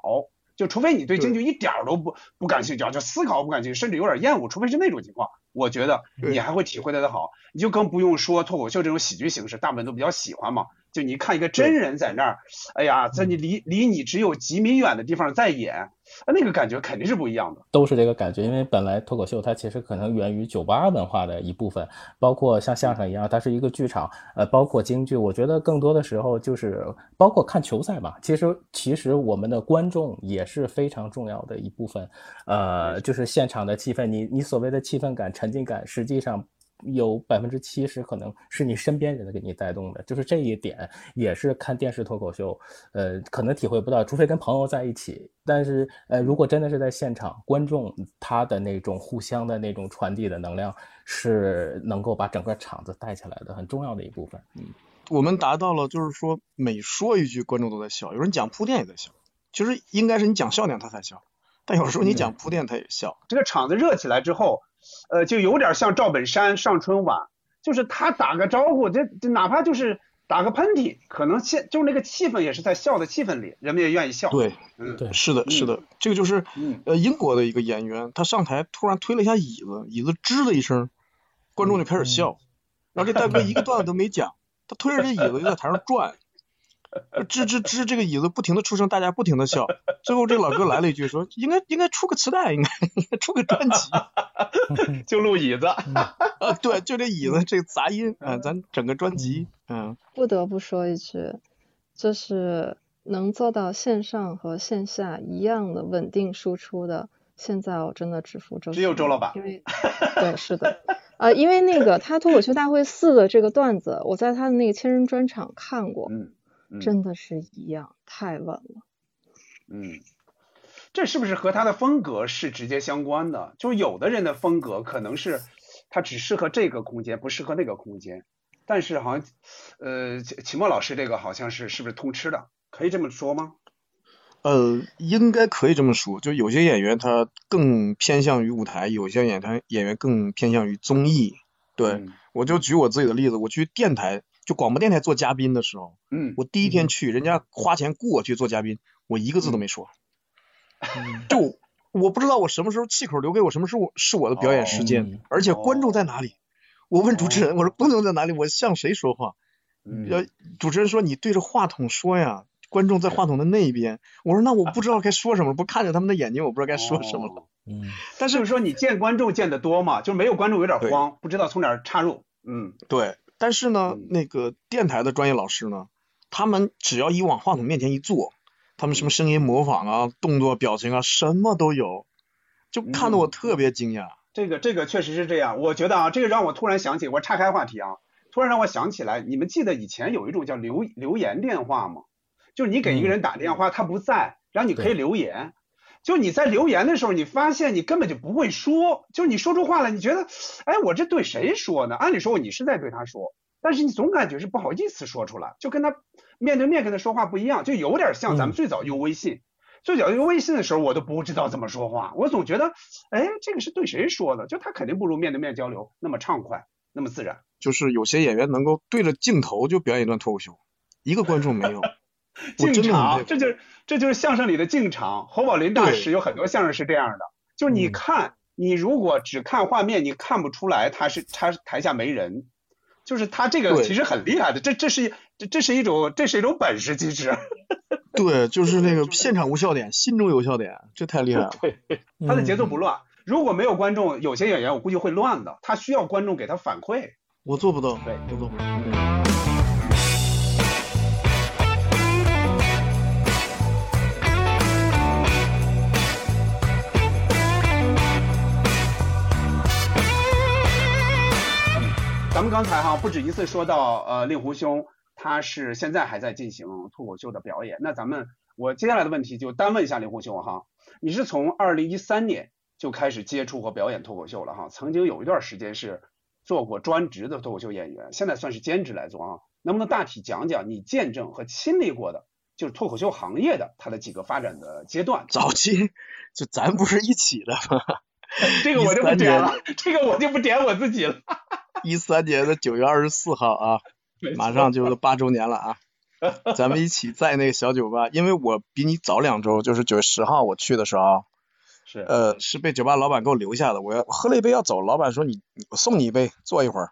就除非你对京剧一点儿都不不感兴趣，啊，就思考不感兴趣，甚至有点厌恶，除非是那种情况，我觉得你还会体会的好。你就更不用说脱口秀这种喜剧形式，大部分都比较喜欢嘛。就你看一个真人在那儿，哎呀，在你离离你只有几米远的地方在演，那个感觉肯定是不一样的。都是这个感觉，因为本来脱口秀它其实可能源于酒吧文化的一部分，包括像相声一样，它是一个剧场，呃，包括京剧，我觉得更多的时候就是包括看球赛嘛，其实其实我们的观众也是非常重要的一部分，呃，就是现场的气氛，你你所谓的气氛感、沉浸感，实际上。有百分之七十可能是你身边人给你带动的，就是这一点也是看电视脱口秀，呃，可能体会不到，除非跟朋友在一起。但是，呃，如果真的是在现场，观众他的那种互相的那种传递的能量，是能够把整个场子带起来的很重要的一部分。嗯，我们达到了，就是说每说一句，观众都在笑。有人讲铺垫也在笑，其实应该是你讲笑点他才笑，但有时候你讲铺垫他也笑。这个场子热起来之后，呃，就有点像赵本山上春晚，就是他打个招呼，这这哪怕就是打个喷嚏，可能现就是那个气氛也是在笑的气氛里，人们也愿意笑。，对，嗯，对是的，嗯是的，这个就是嗯呃英国的一个演员，他上台突然推了一下椅子，椅子吱的一声，观众就开始笑，然后这大 哥一个段子都没讲，他推着这椅子就在台上转，吱吱吱，这个椅子不停的出声，大家不停的笑，最后这个老哥来了一句说，应该应该出个磁带，应该应该出个专辑。就录椅子。啊，对，就这椅子这个杂音啊，咱整个专辑，嗯，不得不说一句，就是能做到线上和线下一样的稳定输出的，现在我真的只服周只有周老板因为对是的，呃，因为那个他脱口秀大会四的这个段子，我在他的那个千人专场看过，嗯嗯真的是一样，太稳了。嗯，这是不是和他的风格是直接相关的？就是有的人的风格可能是他只适合这个空间，不适合那个空间。但是好像，呃，齐齐墨老师这个好像是是不是通吃的？可以这么说吗？呃，应该可以这么说，就有些演员他更偏向于舞台，有些演员演员更偏向于综艺。对，嗯我就举我自己的例子，我去电台，就广播电台做嘉宾的时候，嗯，我第一天去，人家花钱雇我去做嘉宾，我一个字都没说，就我不知道我什么时候气口留给我，什么时候是我的表演时间，哦而且观众在哪里？我问主持人，我说观众在哪里？我向谁说话？嗯要主持人说你对着话筒说呀，观众在话筒的那一边。我说那我不知道该说什么，不看着他们的眼睛，我不知道该说什么了。但是是说你见观众见得多嘛，就没有观众有点慌，不知道从哪儿插入。嗯对，但是呢嗯，那个电台的专业老师呢，他们只要一往话筒面前一坐，他们什么声音模仿啊、动作、表情啊，什么都有，就看得我嗯特别惊讶。这个这个确实是这样，我觉得啊，这个让我突然想起，我岔开话题啊，突然让我想起来，你们记得以前有一种叫留留言电话吗？就是你给一个人打电话，他不在，然后你可以留言。就你在留言的时候，你发现你根本就不会说，就是你说出话来，你觉得，哎，我这对谁说呢？按理说你是在对他说，但是你总感觉是不好意思说出来，就跟他面对面跟他说话不一样，就有点像咱们最早用微信。最早用微信的时候，我都不知道怎么说话，我总觉得，哎，这个是对谁说的？就他肯定不如面对面交流那么畅快，那么自然。就是有些演员能够对着镜头就表演一段脱口秀，一个观众没有。我进场，这就是这就是相声里的进场。侯宝林大师有很多相声是这样的，就是你嗯看，你如果只看画面，你看不出来他是他台下没人，就是他这个其实很厉害的，这这是这这是一种这是一种本事，其实 对，就是那个现场无笑点，心中有笑点，这太厉害了。对他的节奏不乱。如果没有观众，有些演员我估计会乱的，他需要观众给他反馈。我做不到，对我做不到。咱们刚才哈不止一次说到，呃，令狐兄他是现在还在进行脱口秀的表演。那咱们我接下来的问题就单问一下令狐兄哈，你是从二零一三年就开始接触和表演脱口秀了哈？曾经有一段时间是做过专职的脱口秀演员，现在算是兼职来做啊。能不能大体讲讲你见证和亲历过的，就是脱口秀行业的它的几个发展的阶段？早期就咱不是一起的吗？这个我就不点了，这个我就不点我自己了。一三年的九月二十四号啊，马上就是八周年了啊，咱们一起在那个小酒吧，因为我比你早两周，就是九月十号我去的时候，是呃是被酒吧老板给我留下的，我要喝了一杯要走，老板说你我送你一杯，坐一会儿，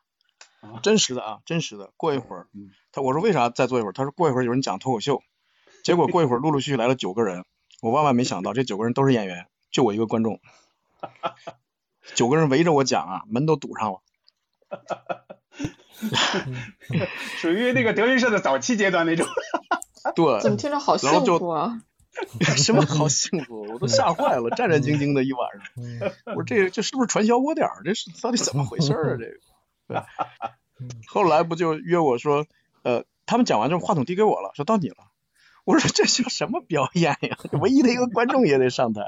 真实的啊，真实的，过一会儿，他我说为啥再坐一会儿？他说过一会儿有人讲脱口秀，结果过一会儿陆陆续续来了九个人，我万万没想到这九个人都是演员，就我一个观众，九个人围着我讲啊，门都堵上了。属于那个德云社的早期阶段那种。对。怎么听着好幸福啊？什么好幸福？我都吓坏了，战战兢兢的一晚上。我说这这是不是传销窝点？这是到底怎么回事啊？这个。对。后来不就约我说，呃，他们讲完之后话筒递给我了，说到你了。我说这叫什么表演呀？唯一的一个观众也得上台。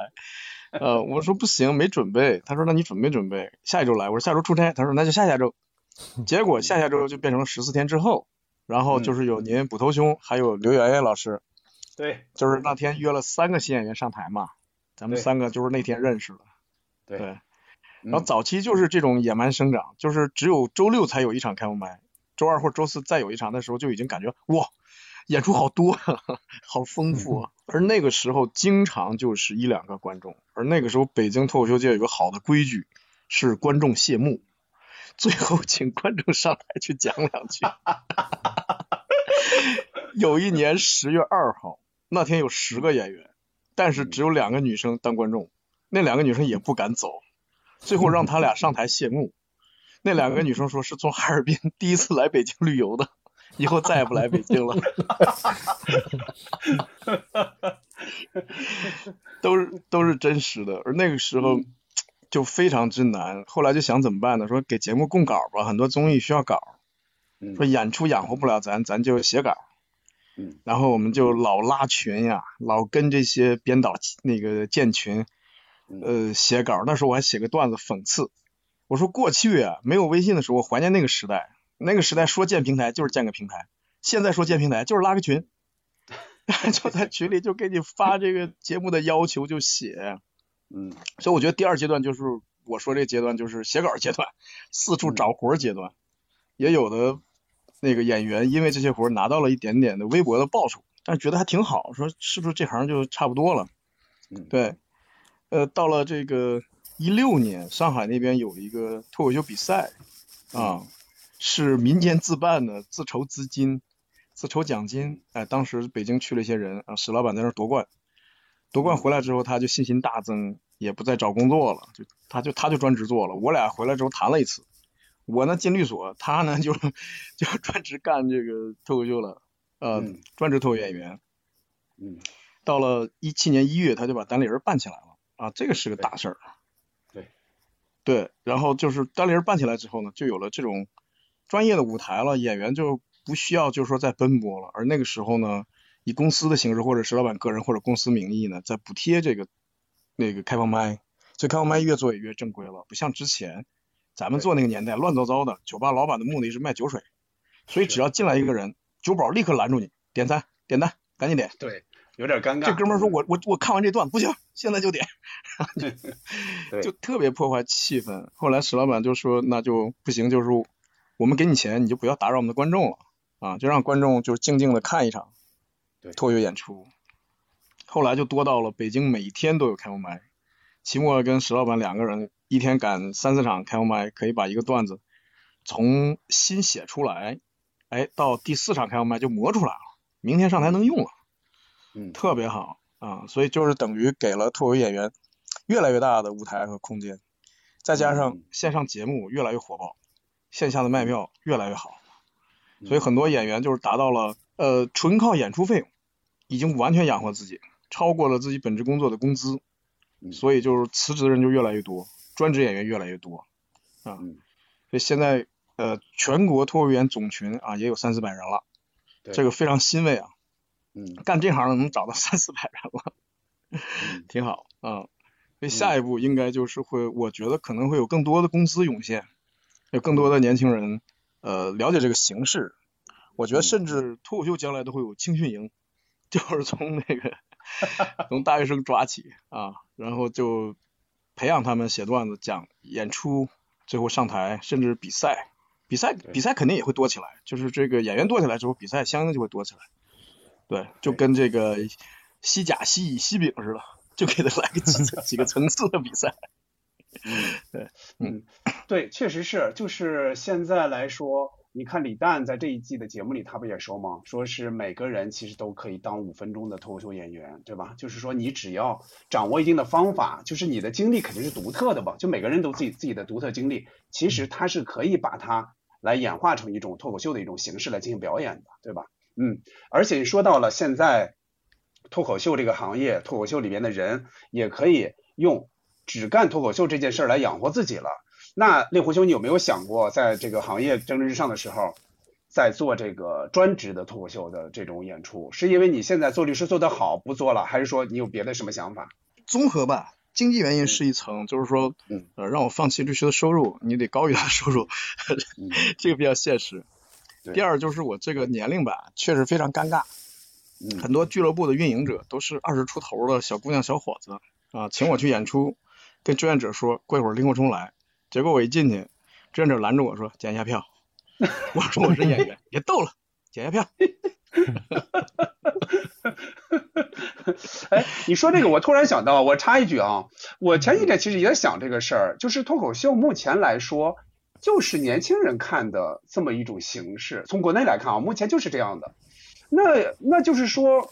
呃，我说不行，没准备。他说那你准备准备，下一周来。我说下周出差。他说那就下下周。结果下下周就变成了十四天之后，然后就是有您捕头兄，还有刘媛媛老师。对。就是那天约了三个新演员上台嘛，咱们三个就是那天认识的。对。然后早期就是这种野蛮生长，就是只有周六才有一场开放麦，周二或周四再有一场的时候就已经感觉哇。演出好多，好丰富啊！而那个时候经常就是一两个观众，而那个时候北京脱口秀界有个好的规矩，是观众谢幕，最后请观众上台去讲两句。有一年十月二号，那天有十个演员，但是只有两个女生当观众，那两个女生也不敢走，最后让他俩上台谢幕。那两个女生说是从哈尔滨第一次来北京旅游的。以后再也不来北京了，都是都是真实的。而那个时候就非常之难，后来就想怎么办呢？说给节目供稿吧，很多综艺需要稿。说演出养活不了咱，咱就写稿。然后我们就老拉群呀，老跟这些编导那个建群，呃，写稿。那时候我还写个段子讽刺，我说过去啊，没有微信的时候，我怀念那个时代。那个时代说建平台就是建个平台，现在说建平台就是拉个群，就在群里就给你发这个节目的要求就写，嗯，所以我觉得第二阶段就是我说这阶段就是写稿阶段，四处找活阶段，也有的那个演员因为这些活拿到了一点点的微薄的报酬，但觉得还挺好，说是不是这行就差不多了？嗯，对，呃，到了这个一六年，上海那边有一个脱口秀比赛啊。是民间自办的，自筹资金，自筹奖金。哎，当时北京去了一些人啊，史老板在那儿夺冠，夺冠回来之后，他就信心大增，也不再找工作了，就他就他就专职做了。我俩回来之后谈了一次，我呢进律所，他呢就就专职干这个脱口秀了，呃，专职脱口演员。嗯。到了一七年一月，他就把单立人办起来了啊，这个是个大事儿。对。对，然后就是单立人办起来之后呢，就有了这种。专业的舞台了，演员就不需要就是说再奔波了。而那个时候呢，以公司的形式或者石老板个人或者公司名义呢，在补贴这个那个开放麦，所以开放麦越做也越正规了。不像之前咱们做那个年代乱糟糟的，酒吧老板的目的是卖酒水，所以只要进来一个人，酒保立刻拦住你点餐，点单，赶紧点。对，有点尴尬。这哥们说我我我看完这段不行，现在就点，就特别破坏气氛。后来史老板就说那就不行，就是。我们给你钱，你就不要打扰我们的观众了啊，就让观众就静静的看一场脱口秀演出。后来就多到了北京每天都有开放麦，期末跟石老板两个人一天赶三四场开放麦，可以把一个段子从新写出来，哎，到第四场开放麦就磨出来了，明天上台能用了，嗯，特别好啊，所以就是等于给了脱口秀演员越来越大的舞台和空间，再加上嗯线上节目越来越火爆，线下的卖票越来越好，嗯所以很多演员就是达到了呃纯靠演出费用，已经完全养活自己，超过了自己本职工作的工资，嗯所以就是辞职的人就越来越多，专职演员越来越多啊，嗯所以现在呃全国脱口秀演员总群啊也有三四百人了，这个非常欣慰啊，嗯 干这行的能找到三四百人了。嗯挺好啊。所以下一步应该就是会，我觉得可能会有更多的公司涌现，有更多的年轻人呃了解这个形式。我觉得甚至脱口秀将来都会有青训营，就是从那个 从大学生抓起啊，然后就培养他们写段子、讲演出，最后上台，甚至比赛。比赛比赛肯定也会多起来，就是这个演员多起来之后，比赛相应就会多起来。对，就跟这个西甲、西乙、西丙似的，就给他来个几 几个层次的比赛。嗯，对，确实是，就是现在来说，你看李诞在这一季的节目里，他不也说吗？说是每个人其实都可以当五分钟的脱口秀演员，对吧？就是说你只要掌握一定的方法，就是你的经历肯定是独特的吧？就每个人都自己自己的独特经历，其实他是可以把它来演化成一种脱口秀的一种形式来进行表演的，对吧？嗯，而且你说到了现在脱口秀这个行业，脱口秀里边的人也可以用只干脱口秀这件事儿来养活自己了。那令狐兄，你有没有想过，在这个行业蒸蒸日上的时候，在做这个专职的脱口秀的这种演出？是因为你现在做律师做得好不做了，还是说你有别的什么想法？综合吧，经济原因是一层，就是说嗯，呃，让我放弃律师的收入，你得高于他的收入，嗯 这个比较现实。第二就是我这个年龄吧，确实非常尴尬。嗯很多俱乐部的运营者都是二十出头的小姑娘、小伙子啊，请我去演出，跟志愿者说过一会儿令狐冲来，结果我一进去，志愿者拦着我说检一下票，我说我是演员，别逗了，检一下票。哎，你说这个，我突然想到，我插一句啊，我前几天其实也想这个事儿，就是脱口秀目前来说，就是年轻人看的这么一种形式。从国内来看啊，目前就是这样的。那那就是说，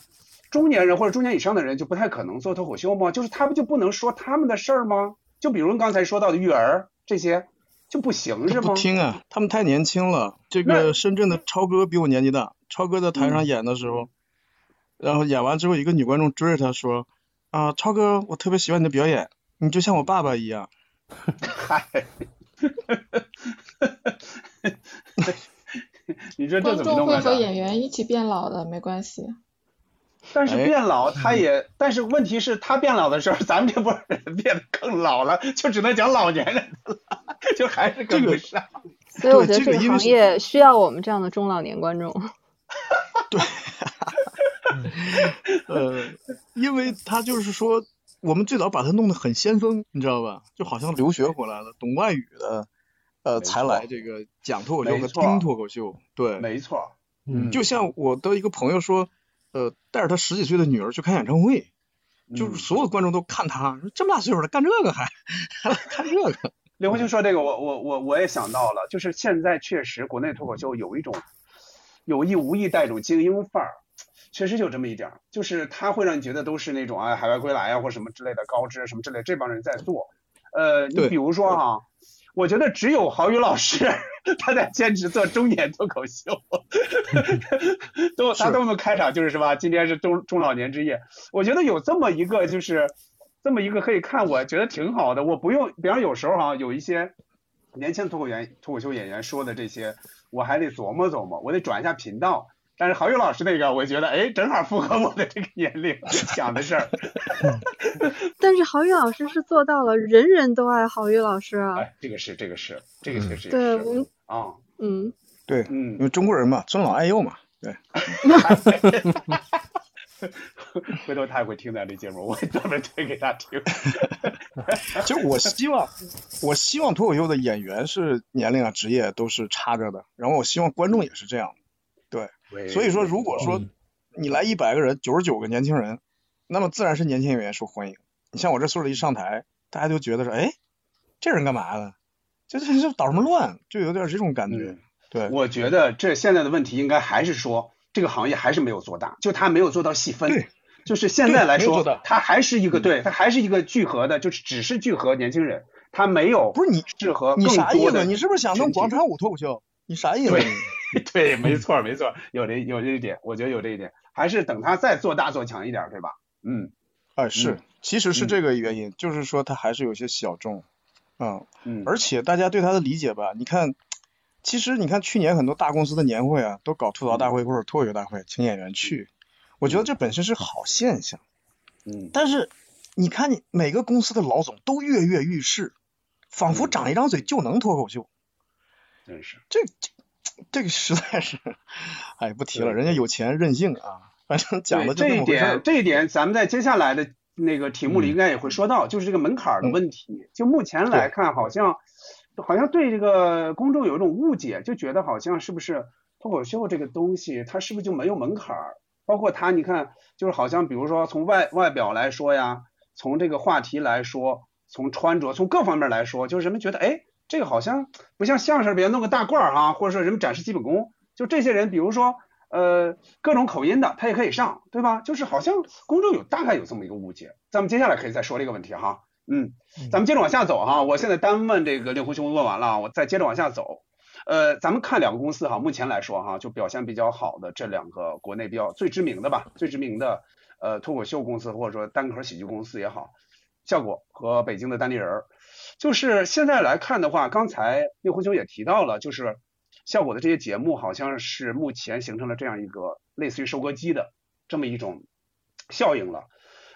中年人或者中年以上的人就不太可能做脱口秀吗？就是他们就不能说他们的事儿吗？就比如刚才说到的育儿这些，就不行是他吗？不听啊，他们太年轻了。这个深圳的超哥比我年纪大，超哥在台上演的时候，然后演完之后，一个女观众追着他说：“啊，超哥，我特别喜欢你的表演，你就像我爸爸一样。嗨，你说这观怎么弄啊？众会和演员一起变老的，没关系。但是哎变老，他也，但是问题是，他变老的时候，咱们这波人变得更老了，就只能讲老年人的了，就还是跟不上。所以我觉得这个行业需要我们这样的中老年观众。对呃，因为他就是说，我们最早把他弄得很先锋，你知道吧？就好像留学回来了，懂外语的，呃，才来这个讲脱口秀和听脱口秀。对，没错，嗯就像我的一个朋友说，呃，带着他十几岁的女儿去看演唱会，就是嗯所有观众都看他，说这么大岁数了干这个还 还来看这个。刘红星说这个，我我我我也想到了，就是现在确实国内脱口秀有一种有意无意带一种精英范儿，确实有这么一点儿，就是他会让你觉得都是那种啊海外归来啊或什么之类的高知什么之类这帮人在做。呃，你比如说哈、我觉得只有郝宇老师他在坚持做中年脱口秀，都他是这么开场就是什么？今天是中中老年之夜，我觉得有这么一个就是这么一个可以看，我觉得挺好的。我不用，比方有时候哈、有一些年轻脱口演脱口秀演员说的这些，我还得琢磨琢磨，我得转一下频道。但是郝宇老师那个，我觉得哎，正好符合我的这个年龄想的事儿。但是郝宇老师是做到了，人人都爱郝宇老师啊。哎，这个是这个是这个确实也对，是我们啊，嗯，对，因嗯，为中国人嘛，尊老爱幼嘛。对，回头他也会听咱这节目，我会专门推给他听。就我希望，我希望脱口秀的演员是年龄啊、职业都是插着的，然后我希望观众也是这样的。所以说，如果说嗯你来一百个人，九十九个年轻人，那么自然是年轻演员受欢迎。你像我这岁数一上台，大家就觉得说，哎，这人干嘛呢？这这这捣什么乱？就有点这种感觉。嗯对，我觉得这现在的问题应该还是说，这个行业还是没有做大，就他没有做到细分对。就是现在来说对没有做到，它还是一个对，他还是一个聚合的，就是只是聚合年轻人，他没有不是你适合你啥意思？你是不是想弄广场舞脱口秀？你啥意思？对 对，没错没错，有这有这一点，我觉得有这一点，还是等他再做大做强一点，对吧？嗯哎，是嗯，其实是嗯这个原因，就是说他还是有些小众，啊、嗯，而且大家对他的理解吧，你看，其实你看去年很多大公司的年会啊，都搞吐槽大会或者脱口秀大会，请演员去，我觉得这本身是好现象。嗯但是你看你每个公司的老总都跃跃欲试，仿佛嗯长一张嘴就能脱口秀，真是这这 这个实在是，哎，不提了，人家有钱任性啊，反正讲的就这一这么回事儿点，。这一点咱们在接下来的那个题目里嗯应该也会说到，就是这个门槛儿的嗯问题。就目前来看，好像好像对这个公众有一种误解，就觉得好像是不是脱口秀这个东西，它是不是就没有门槛儿？包括它，你看，就是好像比如说从外外表来说呀，从这个话题来说，从穿着，从各方面来说，就是人们觉得，哎，这个好像不像相声，别人弄个大褂儿哈，或者说人们展示基本功，就这些人，比如说呃各种口音的，他也可以上，对吧？就是好像公众有大概有这么一个误解。咱们接下来可以再说这个问题哈，嗯，咱们接着往下走哈。我现在单问这个令狐兄问完了，我再接着往下走。呃，咱们看两个公司哈，目前来说哈，就表现比较好的这两个国内比较最知名的吧，最知名的呃脱口秀公司或者说单口喜剧公司也好，效果和北京的单立人儿，就是现在来看的话，刚才令狐兄也提到了，就是像我的这些节目好像是目前形成了这样一个类似于收割机的这么一种效应了。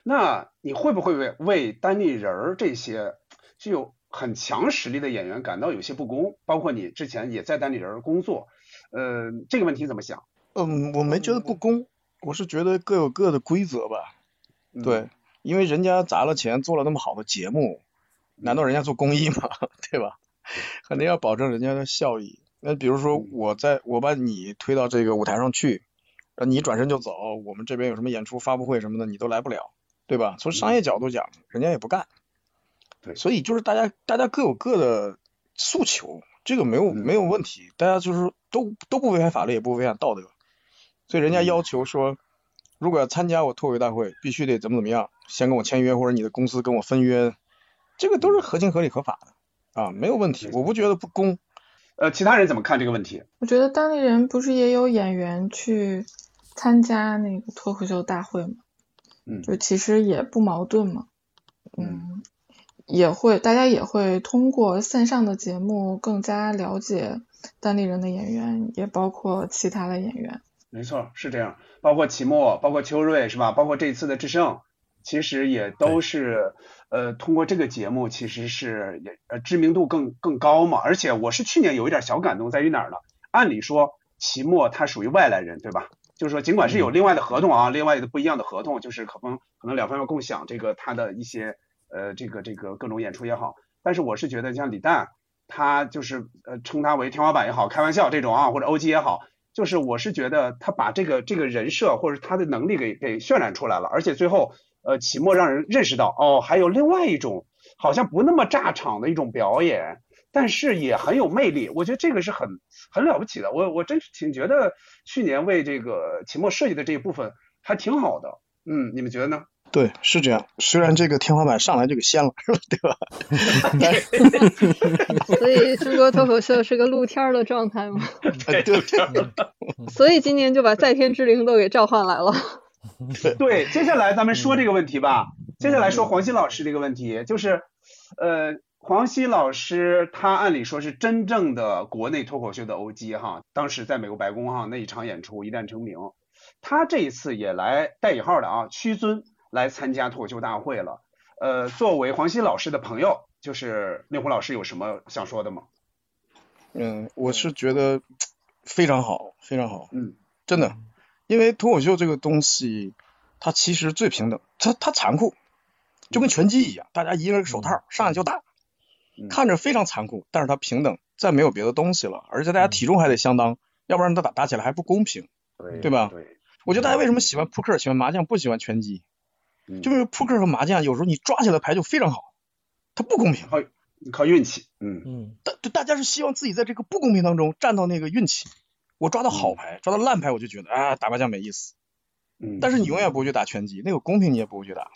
那你会不会为为单立人儿这些具有很强实力的演员感到有些不公？包括你之前也在单立人儿工作，呃，这个问题怎么想？嗯，我没觉得不公，我是觉得各有各的规则吧。嗯对，因为人家砸了钱做了那么好的节目，难道人家做公益吗？对吧？肯定要保证人家的效益。那比如说嗯我在我把你推到这个舞台上去，呃你转身就走，我们这边有什么演出、发布会什么的，你都来不了，对吧？从商业角度讲，人家也不干。对所以就是大家大家各有各的诉求，这个没有嗯没有问题，大家就是都都不违反法律，也不违反道德。所以人家嗯要求说，如果要参加我脱口秀大会，必须得怎么怎么样，先跟我签约，或者你的公司跟我分约，这个都是合情合理合法的啊，没有问题，我不觉得不公。呃，其他人怎么看这个问题？我觉得当地人不是也有演员去参加那个脱口秀大会吗？嗯就其实也不矛盾嘛。嗯嗯，也会大家也会通过线上的节目更加了解当地人的演员，也包括其他的演员。没错，是这样。包括齐墨，包括邱瑞，是吧？包括这次的智胜，其实也都是呃通过这个节目，其实是也呃知名度更更高嘛。而且我是去年有一点小感动，在于哪儿呢？按理说齐墨他属于外来人，对吧？就是说，尽管是有另外的合同啊，另外的不一样的合同，就是可能可能两方要共享这个他的一些呃这个这个各种演出也好，但是我是觉得像李诞，他就是呃称他为天花板也好，开玩笑这种啊，或者欧基也好，就是我是觉得他把这个这个人设或者他的能力给给渲染出来了，而且最后呃启墨让人认识到哦，还有另外一种好像不那么炸场的一种表演，但是也很有魅力，我觉得这个是很很了不起的，我我真是挺觉得去年为这个启墨设计的这一部分还挺好的，嗯，你们觉得呢？对，是这样。虽然这个天花板上来就给掀了，是吧？对吧？所以中国脱口秀是个露天儿的状态嘛，哎对对所以今年就把在天之灵都给召唤来了。对，接下来咱们说这个问题吧。接下来说黄西老师这个问题，就是，呃，黄西老师他按理说是真正的国内脱口秀的 OG 哈，当时在美国白宫哈那一场演出一战成名，他这一次也来带引号的啊屈尊来参加脱口秀大会了。呃，作为黄西老师的朋友，就是令狐老师有什么想说的吗？嗯，我是觉得非常好，非常好，嗯真的，因为脱口秀这个东西，它其实最平等，它它残酷，就跟拳击一样，大家一人手套上来就打，嗯看着非常残酷，但是它平等，再没有别的东西了，而且大家体重还得相当，要不然他打打起来还不公平。对对吧对，我觉得大家为什么喜欢扑克、喜欢麻将，不喜欢拳击？嗯就是扑克和麻将有时候你抓起来牌就非常好，它不公平。靠靠运气，嗯嗯大就大家是希望自己在这个不公平当中占到那个运气。我抓到好牌，抓到烂牌，我就觉得啊，打麻将没意思。嗯，但是你永远不会去打拳击，那个公平你也不会去打。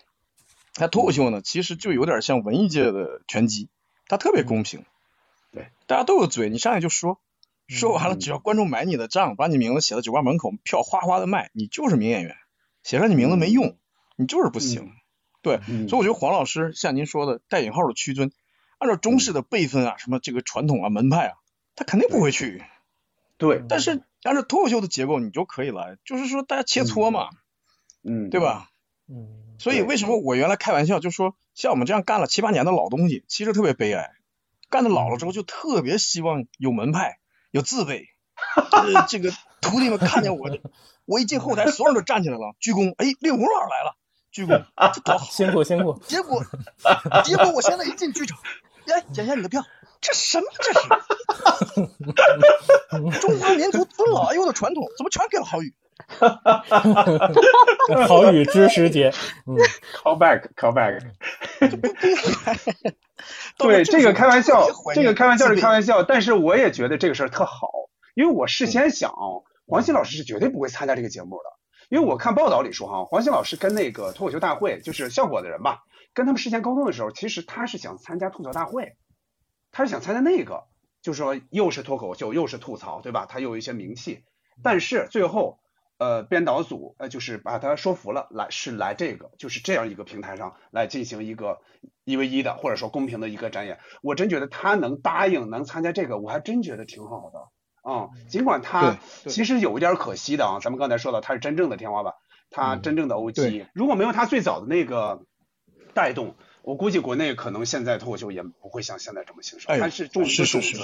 那脱口秀呢，其实就有点像文艺界的拳击，它特别公平。对，大家都有嘴，你上来就说，说完了，只要观众买你的账，把你名字写在酒吧门口，票哗哗的卖，你就是名演员。写上你名字没用，你就是不行。对，嗯所以我觉得黄老师像您说的带引号的屈尊，按照中式的辈分啊，什么这个传统啊门派啊，他肯定不会去。对，但是按照脱口秀的结构，你就可以来，就是说大家切磋嘛，嗯，对？吧？嗯所以为什么我原来开玩笑就说，像我们这样干了七八年的老东西，其实特别悲哀。干的老了之后，就特别希望有门派，有自卫。呃，这个徒弟们看见我，我一进后台，所有人都站起来了，鞠躬。哎，令狐老师来了，鞠躬，这多好。辛苦辛苦，结果，结果我现在一进剧场，哎，捡下你的票，这什么这是？中华民族尊老爱幼的传统，怎么全给了郝宇？郝宇知时节，嗯 call back call back。对，这个开玩笑这个开玩笑是开玩笑，但是我也觉得这个事儿特好，因为我事先想，黄鑫老师是绝对不会参加这个节目的，因为我看报道里说哈，黄鑫老师跟那个脱口秀大会就是效果的人吧，跟他们事先沟通的时候，其实他是想参加吐槽大会，他是想参加那个，就是说又是脱口秀又是吐槽，对吧？他又有一些名气，但是最后。呃，编导组呃就是把他说服了，来是来这个就是这样一个平台上来进行一个一 v 一的或者说公平的一个展演。我真觉得他能答应能参加这个，我还真觉得挺好的。嗯，尽管他其实有一点可惜的啊，咱们刚才说到他是真正的天花板，他嗯真正的 OG，、对如果没有他最早的那个带动，我估计国内可能现在脱口秀也不会像现在这么兴盛。哎他是种了一个种子，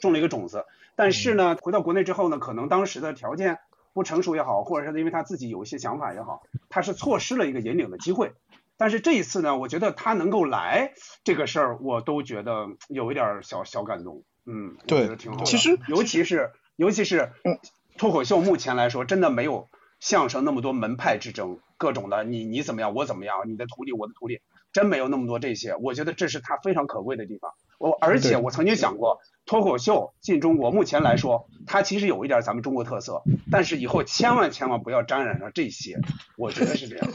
种了一个种子。但是呢，回到国内之后呢，可能当时的条件不成熟也好，或者是因为他自己有一些想法也好，他是错失了一个引领的机会。但是这一次呢，我觉得他能够来这个事儿，我都觉得有一点儿小小感动。嗯，我对觉得挺好的。其实尤其是尤其是嗯脱口秀，目前来说真的没有相声那么多门派之争，各种的你你怎么样，我怎么样，你的徒弟我的徒弟，真没有那么多这些。我觉得这是他非常可贵的地方。我而且我曾经想过，脱口秀进中国，目前来说，它其实有一点咱们中国特色，但是以后千万千万不要沾染上这些，我觉得是这样，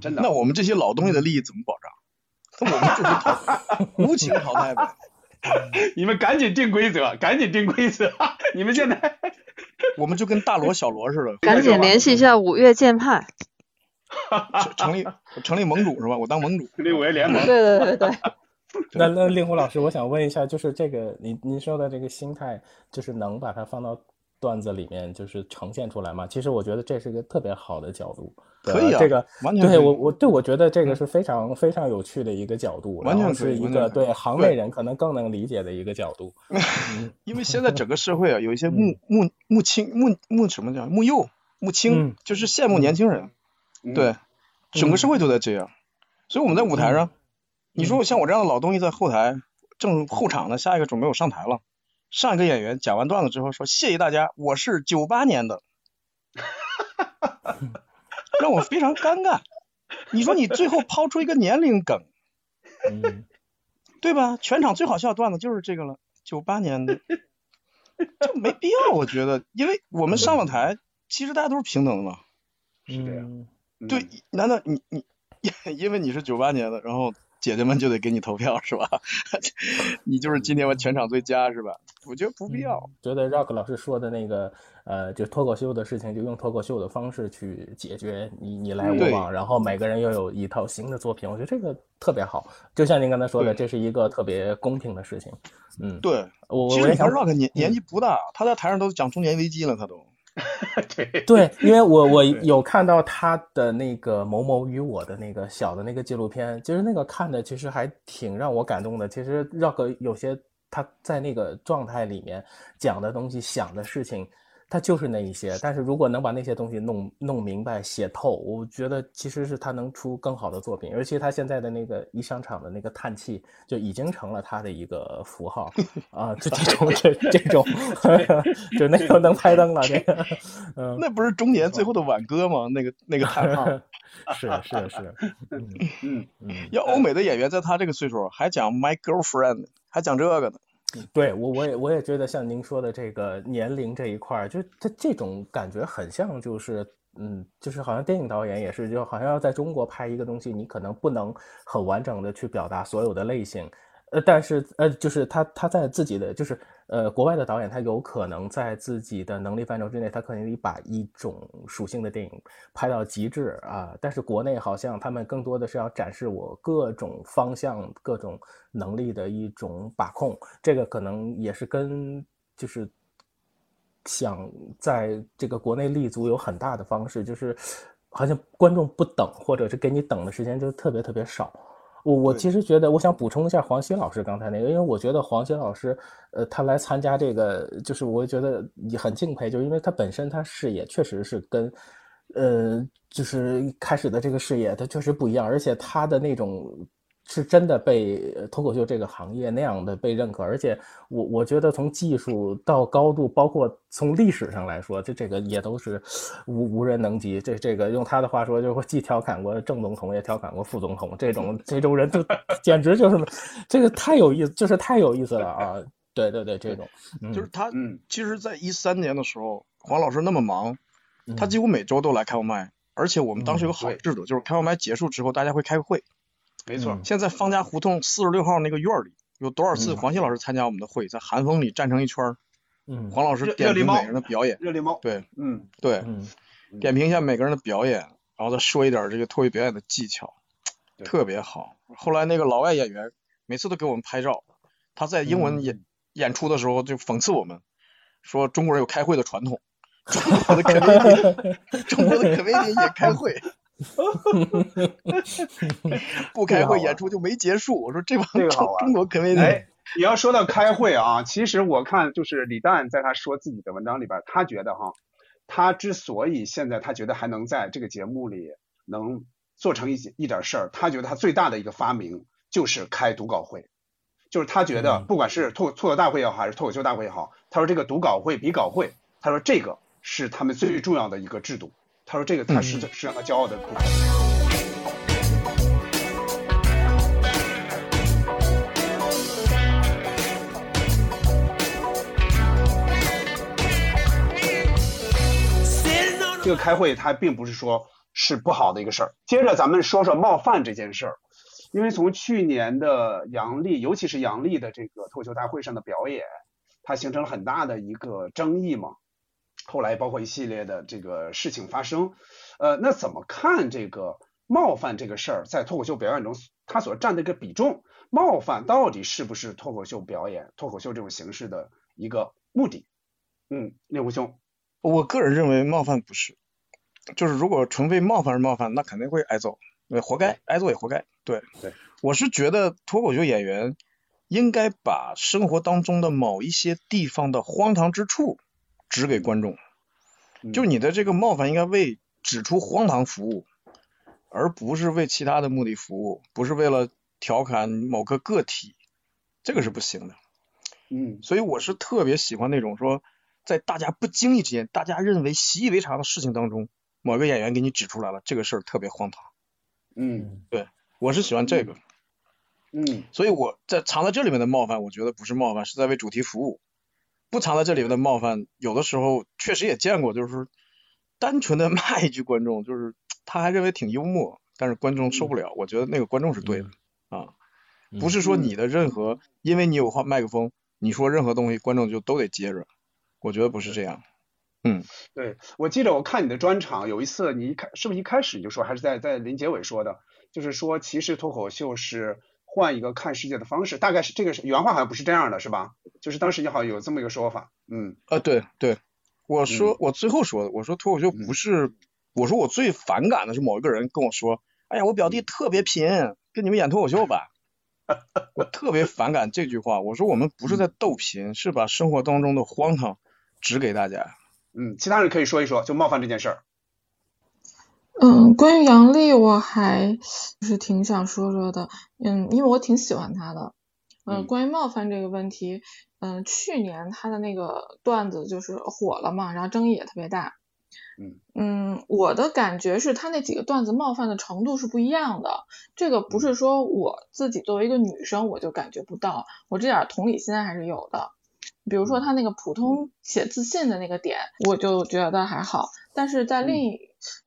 真的。那我们这些老东西的利益怎么保障？那我们就是无情淘汰吧。你们赶紧定规则，赶紧定规则。你们现在我们就跟大罗、小罗似的，赶紧联系一下五岳剑派。成成立成立盟主是吧？我当盟主。成立五 A 联盟。对对对对，那那令狐老师，我想问一下，就是这个您您说的这个心态，就是能把它放到段子里面，就是呈现出来吗？其实我觉得这是一个特别好的角度。对可以啊这个完全可以对我我对我觉得这个是非常非常有趣的一个角度，完全是一个对行内人可能更能理解的一个角度。因为现在整个社会啊，有一些木木木青木木什么叫木幼木青嗯，就是羡慕年轻人。嗯对，整个社会都在这样，所以我们在舞台上，你说像我这样的老东西在后台正候场呢，下一个准备我上台了，上一个演员讲完段子之后说谢谢大家，我是九八年的，让我非常尴尬。你说你最后抛出一个年龄梗，嗯，对吧？全场最好笑的段子就是这个了，九八年的，这没必要，我觉得，因为我们上了台，其实大家都是平等的嘛。是这样。嗯对，难道你你 因为你是九八年的，然后姐姐们就得给你投票是吧？你就是今天我全场最佳是吧？我觉得不必要。觉得 Rock 老师说的那个，呃，就脱口秀的事情，就用脱口秀的方式去解决，你你来我往，然后每个人又有一套新的作品，我觉得这个特别好。就像您刚才说的，这是一个特别公平的事情。嗯，对，我其实你看我也想 Rock 年年纪不大，他在台上都讲中年危机了，他都。对对，因为我我有看到他的那个《某某与我》的那个小的那个纪录片，其实那个看的其实还挺让我感动的。其实 Rock 有些他在那个状态里面讲的东西、想的事情，他就是那一些。但是如果能把那些东西弄弄明白、写透，我觉得其实是他能出更好的作品。尤其他现在的那个一上场的那个叹气，就已经成了他的一个符号 啊！就这种这这种，就那个能拍灯了，这个，嗯。那不是中年最后的挽歌吗？那个那个叹号。是是是，嗯嗯，嗯，要欧美的演员在他这个岁数还讲 my girlfriend，还讲这个呢。对我我也我也觉得像您说的这个年龄这一块儿，就他这种感觉很像就是嗯，就是好像电影导演也是，就好像要在中国拍一个东西，你可能不能很完整的去表达所有的类型，呃，但是呃，就是他他在自己的就是呃国外的导演，他有可能在自己的能力范畴之内，他可以把一种属性的电影拍到极致啊，但是国内好像他们更多的是要展示我各种方向、各种能力的一种把控，这个可能也是跟就是。想在这个国内立足有很大的方式，就是好像观众不等，或者是给你等的时间就特别特别少。我我其实觉得，我想补充一下黄鑫老师刚才那个，因为我觉得黄鑫老师，呃，他来参加这个，就是我觉得也很敬佩，就是因为他本身他视野确实是跟，呃，就是开始的这个视野他确实不一样，而且他的那种。是真的被脱口秀这个行业那样的被认可，而且我我觉得从技术到高度，包括从历史上来说，这这个也都是无无人能及。这这个用他的话说，就是既调侃过正总统，也调侃过副总统，这种这种人就简直就是这个太有意思，就是太有意思了啊！对对对，这种就是他，嗯，其实，在一三年的时候，黄老师那么忙，他几乎每周都来开麦，而且我们当时有个好制度，就是开完麦结束之后，大家会开个会。没错，现在方家胡同四十六号那个院里，有多少次黄西老师参加我们的会，在寒风里站成一圈嗯，黄老师点评每个人的表演，热力猫，对，嗯，对，点评一下每个人的表演，然后再说一点这个脱口表演的技巧，特别好。后来那个老外演员每次都给我们拍照，他在英文演演出的时候就讽刺我们，说中国人有开会的传统，中国的可美中国的可美也开会。不开会演出就没结束。我说这帮中中国肯定哎，你要说到开会啊，其实我看就是李诞在他说自己的文章里边，他觉得哈，他之所以现在他觉得还能在这个节目里能做成一一点事儿，他觉得他最大的一个发明就是开读稿会，就是他觉得不管是脱脱口大会也好，还是脱口秀大会也好，他说这个读稿会比稿会，他说这个是他们最重要的一个制度。他说：“这个他是是让他骄傲的部分。”这个开会他并不是说是不好的一个事儿。接着咱们说说冒犯这件事儿，因为从去年的杨笠，尤其是杨笠的这个脱口秀大会上的表演，它形成了很大的一个争议嘛。后来包括一系列的这个事情发生。呃，那怎么看这个冒犯这个事儿，在脱口秀表演中，它所占的一个比重？冒犯到底是不是脱口秀表演、脱口秀这种形式的一个目的？嗯，令狐兄，我个人认为冒犯不是，就是如果纯为冒犯而冒犯，那肯定会挨揍，活该，挨揍也活该。对对，我是觉得脱口秀演员应该把生活当中的某一些地方的荒唐之处指给观众，就你的这个冒犯应该为。指出荒唐服务，而不是为其他的目的服务，不是为了调侃某个个体，这个是不行的。嗯，所以我是特别喜欢那种说，在大家不经意之间，大家认为习以为常的事情当中，某个演员给你指出来了这个事儿特别荒唐。嗯，对，我是喜欢这个。嗯，所以我在藏在这里面的冒犯，我觉得不是冒犯，是在为主题服务。不藏在这里面的冒犯，有的时候确实也见过，就是。单纯的 骂一句观众，就是他还认为挺幽默，但是观众受不了。我觉得那个观众是对的啊，不是说你的任何，因为你有话麦克风，你说任何东西，观众就都得接着。我觉得不是这样。嗯，对，我记得我看你的专场，有一次你一开是不是一开始你就说，还是在在临结尾说的，就是说其实脱口秀是换一个看世界的方式，大概是这个是原话好像不是这样的，是吧？就是当时你好像有这么一个说法。嗯，啊，对对。我说，我最后说的，我说脱口秀不是，我说我最反感的是某一个人跟我说，哎呀，我表弟特别贫，跟你们演脱口秀吧。我特别反感这句话。我说我们不是在逗贫，是把生活当中的荒唐指给大家。嗯，其他人可以说一说，就冒犯这件事儿。嗯，关于杨笠，我还就是挺想说说的。嗯，因为我挺喜欢他的。嗯，关于冒犯这个问题。嗯，去年他的那个段子就是火了嘛，然后争议也特别大。嗯嗯，我的感觉是他那几个段子冒犯的程度是不一样的。这个不是说我自己作为一个女生我就感觉不到，我这点同理心还是有的。比如说他那个普通且自信的那个点，我就觉得还好。但是在另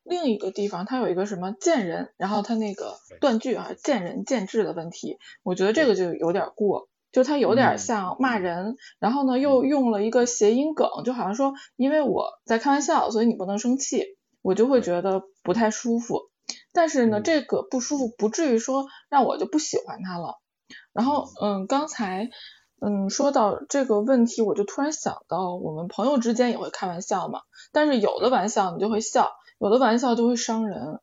另一个地方，他有一个什么见人，然后他那个断句啊，见仁见智的问题，我觉得这个就有点过，就他有点像骂人，然后呢又用了一个谐音梗，就好像说因为我在开玩笑，所以你不能生气，我就会觉得不太舒服。但是呢，这个不舒服不至于说让我就不喜欢他了。然后，嗯，刚才，嗯，说到这个问题，我就突然想到，我们朋友之间也会开玩笑嘛。但是有的玩笑你就会笑，有的玩笑就会伤人。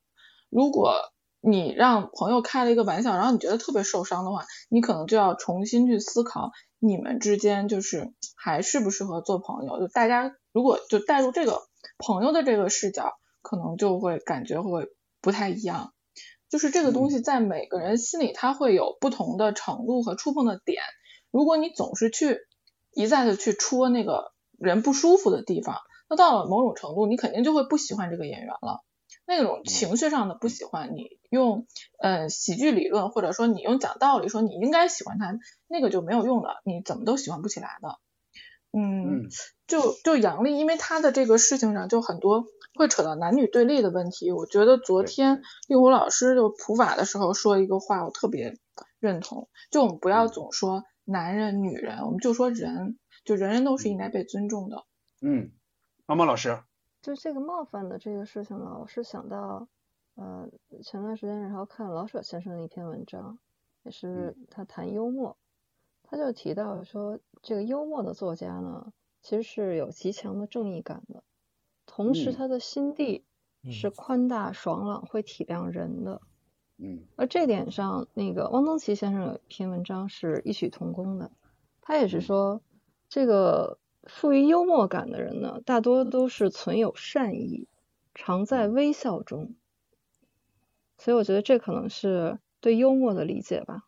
如果你让朋友开了一个玩笑，然后你觉得特别受伤的话，你可能就要重新去思考，你们之间就是还适不适合做朋友。就大家如果就带入这个朋友的这个视角，可能就会感觉会不太一样。就是这个东西在每个人心里，它会有不同的程度和触碰的点。如果你总是去一再的去戳那个人不舒服的地方，那到了某种程度，你肯定就会不喜欢这个演员了。那种情绪上的不喜欢，你用呃喜剧理论或者说你用讲道理说你应该喜欢他，那个就没有用的，你怎么都喜欢不起来的。嗯，就就杨笠，因为他的这个事情上就很多。会扯到男女对立的问题，我觉得昨天令狐老师就普法的时候说一个话，我特别认同，就我们不要总说男人女人，我们就说人，就人人都是应该被尊重的。嗯，毛毛老师，就这个冒犯的这个事情呢，我是想到，呃，前段时间然后看老舍先生的一篇文章，也是他谈幽默，他就提到说，这个幽默的作家呢，其实是有极强的正义感的。同时，他的心地是宽大爽朗，会体谅人的。嗯，而这点上，那个汪曾祺先生有一篇文章是异曲同工的。他也是说，这个富于幽默感的人呢，大多都是存有善意，常在微笑中。所以，我觉得这可能是对幽默的理解吧。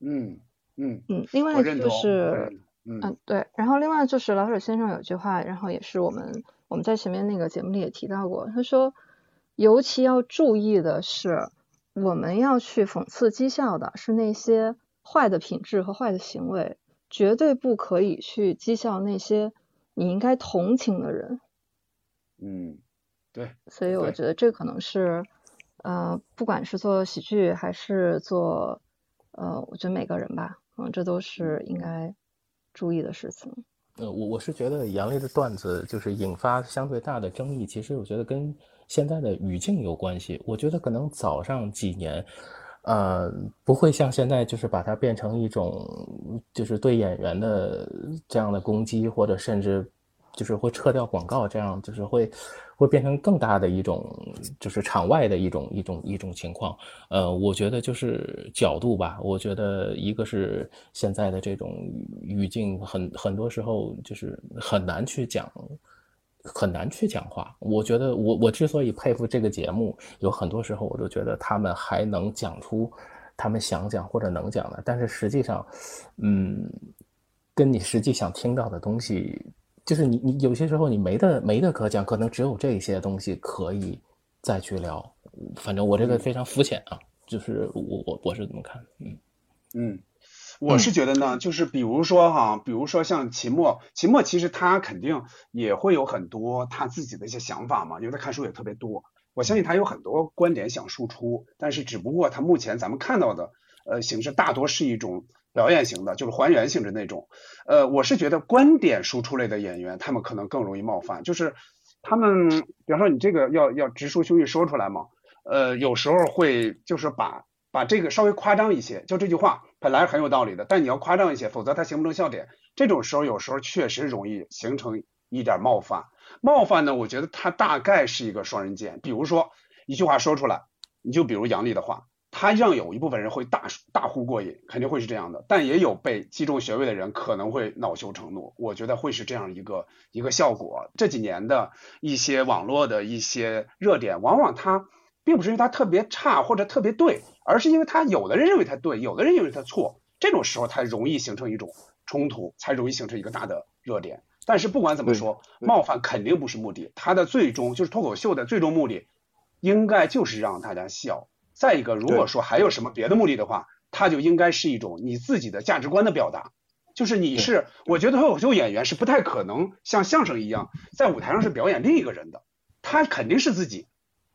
嗯嗯嗯，另外就是，嗯对，然后另外就是老舍先生有句话，然后也是我们。我们在前面那个节目里也提到过，他说，尤其要注意的是，我们要去讽刺讥笑的是那些坏的品质和坏的行为，绝对不可以去讥笑那些你应该同情的人。嗯，对。所以我觉得这可能是，呃，不管是做喜剧还是做，呃，我觉得每个人吧，嗯，这都是应该注意的事情。呃，我我是觉得杨笠的段子就是引发相对大的争议，其实我觉得跟现在的语境有关系。我觉得可能早上几年，呃，不会像现在就是把它变成一种就是对演员的这样的攻击，或者甚至。就是会撤掉广告，这样就是会，会变成更大的一种，就是场外的一种一种一种情况。呃，我觉得就是角度吧。我觉得一个是现在的这种语境，很很多时候就是很难去讲，很难去讲话。我觉得我我之所以佩服这个节目，有很多时候我都觉得他们还能讲出他们想讲或者能讲的，但是实际上，嗯，跟你实际想听到的东西。就是你，你有些时候你没得没得可讲，可能只有这些东西可以再去聊。反正我这个非常肤浅啊，就是我我我是怎么看？嗯嗯，我是觉得呢，就是比如说哈，比如说像秦墨，秦墨其实他肯定也会有很多他自己的一些想法嘛，因为他看书也特别多，我相信他有很多观点想输出，但是只不过他目前咱们看到的呃形式大多是一种。表演型的，就是还原性质那种。呃，我是觉得观点输出类的演员，他们可能更容易冒犯。就是他们，比方说你这个要要直抒胸臆说出来嘛，呃，有时候会就是把把这个稍微夸张一些，就这句话本来很有道理的，但你要夸张一些，否则它形不成笑点。这种时候有时候确实容易形成一点冒犯。冒犯呢，我觉得它大概是一个双刃剑。比如说一句话说出来，你就比如杨笠的话。他让有一部分人会大大呼过瘾，肯定会是这样的，但也有被击中穴位的人可能会恼羞成怒。我觉得会是这样一个一个效果。这几年的一些网络的一些热点，往往它并不是因为它特别差或者特别对，而是因为它有的人认为它对，有的人认为它错。这种时候才容易形成一种冲突，才容易形成一个大的热点。但是不管怎么说，冒犯肯定不是目的，它的最终就是脱口秀的最终目的，应该就是让大家笑。再一个，如果说还有什么别的目的的话，它就应该是一种你自己的价值观的表达。就是你是，我觉得脱口秀演员是不太可能像相声一样在舞台上是表演另一个人的，他肯定是自己。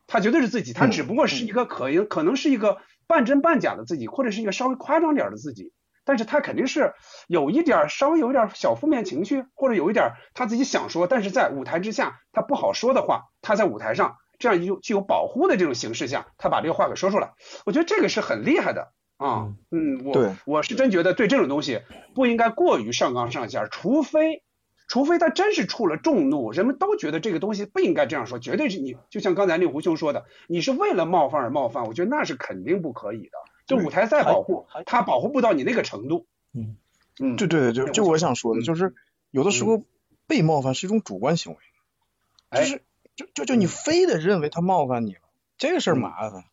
他绝对是自己，他只不过是一个可可能是一个半真半假的自己，或者是一个稍微夸张点的自己，但是他肯定是有一点稍微有一点小负面情绪，或者有一点他自己想说，但是在舞台之下他不好说的话，他在舞台上这样有具有保护的这种形式下，他把这个话给说出来，我觉得这个是很厉害的啊，嗯，我我是真觉得对这种东西不应该过于上纲上线，除非。除非他真是触了众怒，人们都觉得这个东西不应该这样说，绝对是你就像刚才令狐兄说的，你是为了冒犯而冒犯，我觉得那是肯定不可以的。就舞台再保护，他保护不到你那个程度。嗯嗯，对对对，就就我想说的，就是有的时候被冒犯是一种主观行为，就是就就就你非得认为他冒犯你了，这个事儿麻烦，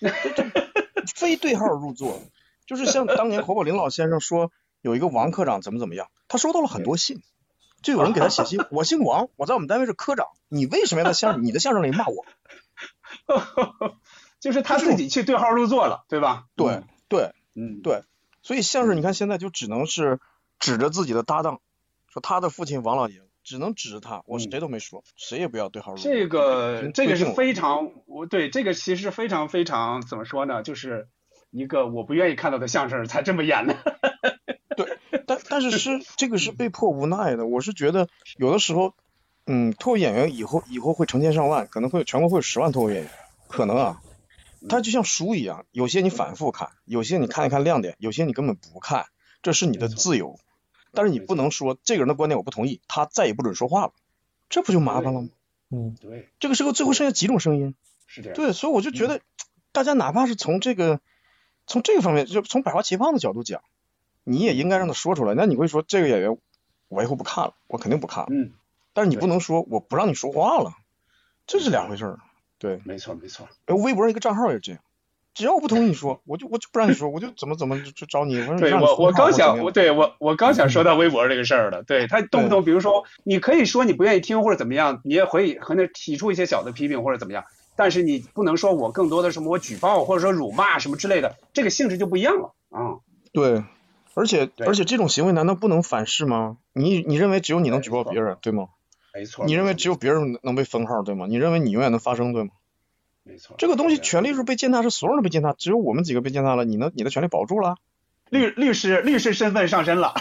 就非对号入座。就是像当年侯宝林老先生说有一个王科长怎么怎么样，他收到了很多信。就有人给他写信，我姓王，我在我们单位是科长，你为什么要在相你的相声里骂我？就是他自己去对号入座了，对吧？对对，嗯对，所以相声你看现在就只能是指着自己的搭档，说他的父亲王老爷，只能指着他，我谁都没说，谁也不要对号入座。这个这个是非常，我对这个其实非常非常怎么说呢？就是一个我不愿意看到的相声才这么演的。但是是这个是被迫无奈的，我是觉得有的时候，嗯，脱口演员以后以后会成千上万，可能会全国会有十万脱口演员，可能啊，他就像书一样，有些你反复看，有些你看一看亮点，有些你根本不看，这是你的自由，但是你不能说这个人的观点我不同意，他再也不准说话了，这不就麻烦了吗？嗯，对，这个时候最后剩下几种声音，是这样，对，所以我就觉得大家哪怕是从这个从这个方面，就从百花齐放的角度讲。你也应该让他说出来。那你会说这个演员，我以后不看了，我肯定不看了。嗯。但是你不能说我不让你说话了，这是两回事儿。对。没错没错。哎微博上一个账号也是这样，只要我不同意你说，我就我就不让你说，我就怎么怎么就找你。对我我刚想我对我我刚想说到微博这个事儿了。对他动不动比如说你可以说你不愿意听或者怎么样，你也可以和那提出一些小的批评或者怎么样，但是你不能说我更多的什么我举报或者说辱骂什么之类的，这个性质就不一样了啊。对。而且而且这种行为难道不能反噬吗？你你认为只有你能举报别人，对吗？没错。你认为只有别人能被封号，对吗？你认为你永远能发声，对吗？没错。这个东西权利是被践踏，是所有人都被践踏，只有我们几个被践踏了，你呢？你的权利保住了？律律师律师身份上身了。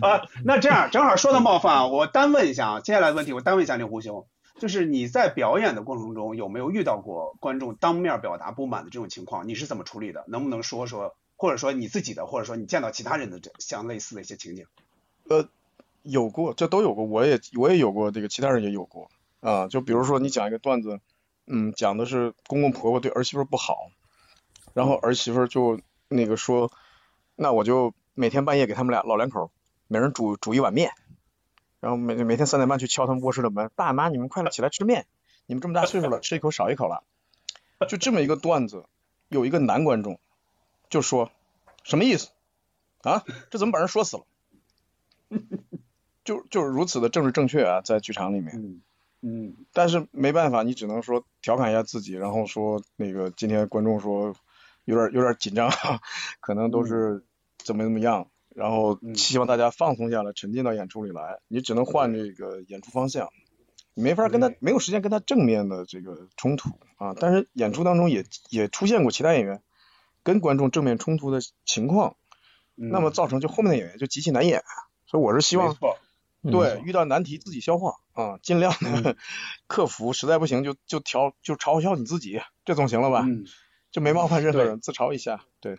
啊，那这样正好说到冒犯啊，我单问一下啊，接下来的问题我单问一下令狐兄，就是你在表演的过程中有没有遇到过观众当面表达不满的这种情况？你是怎么处理的？能不能说说？或者说你自己的，或者说你见到其他人的这相类似的一些情景，呃，有过，这都有过，我也我也有过，这个其他人也有过啊。就比如说你讲一个段子，嗯，讲的是公公婆婆对儿媳妇不好，然后儿媳妇就那个说，那我就每天半夜给他们俩老两口每人煮煮一碗面，然后每每天三点半去敲他们卧室的门，爸妈你们快点起来吃面，你们这么大岁数了，吃一口少一口了，就这么一个段子，有一个男观众。就说什么意思啊？这怎么把人说死了？就就是如此的政治正确啊，在剧场里面。嗯嗯。但是没办法，你只能说调侃一下自己，然后说那个今天观众说有点有点紧张，可能都是怎么怎么样，然后希望大家放松下来，沉浸到演出里来。你只能换这个演出方向，你没法跟他没有时间跟他正面的这个冲突啊。但是演出当中也也出现过其他演员。跟观众正面冲突的情况，那么造成就后面的演员就极其难演，所以我是希望，对遇到难题自己消化啊，尽量的 克服，实在不行就就调就嘲笑你自己，这总行了吧？就没冒犯任何人，自嘲一下，对。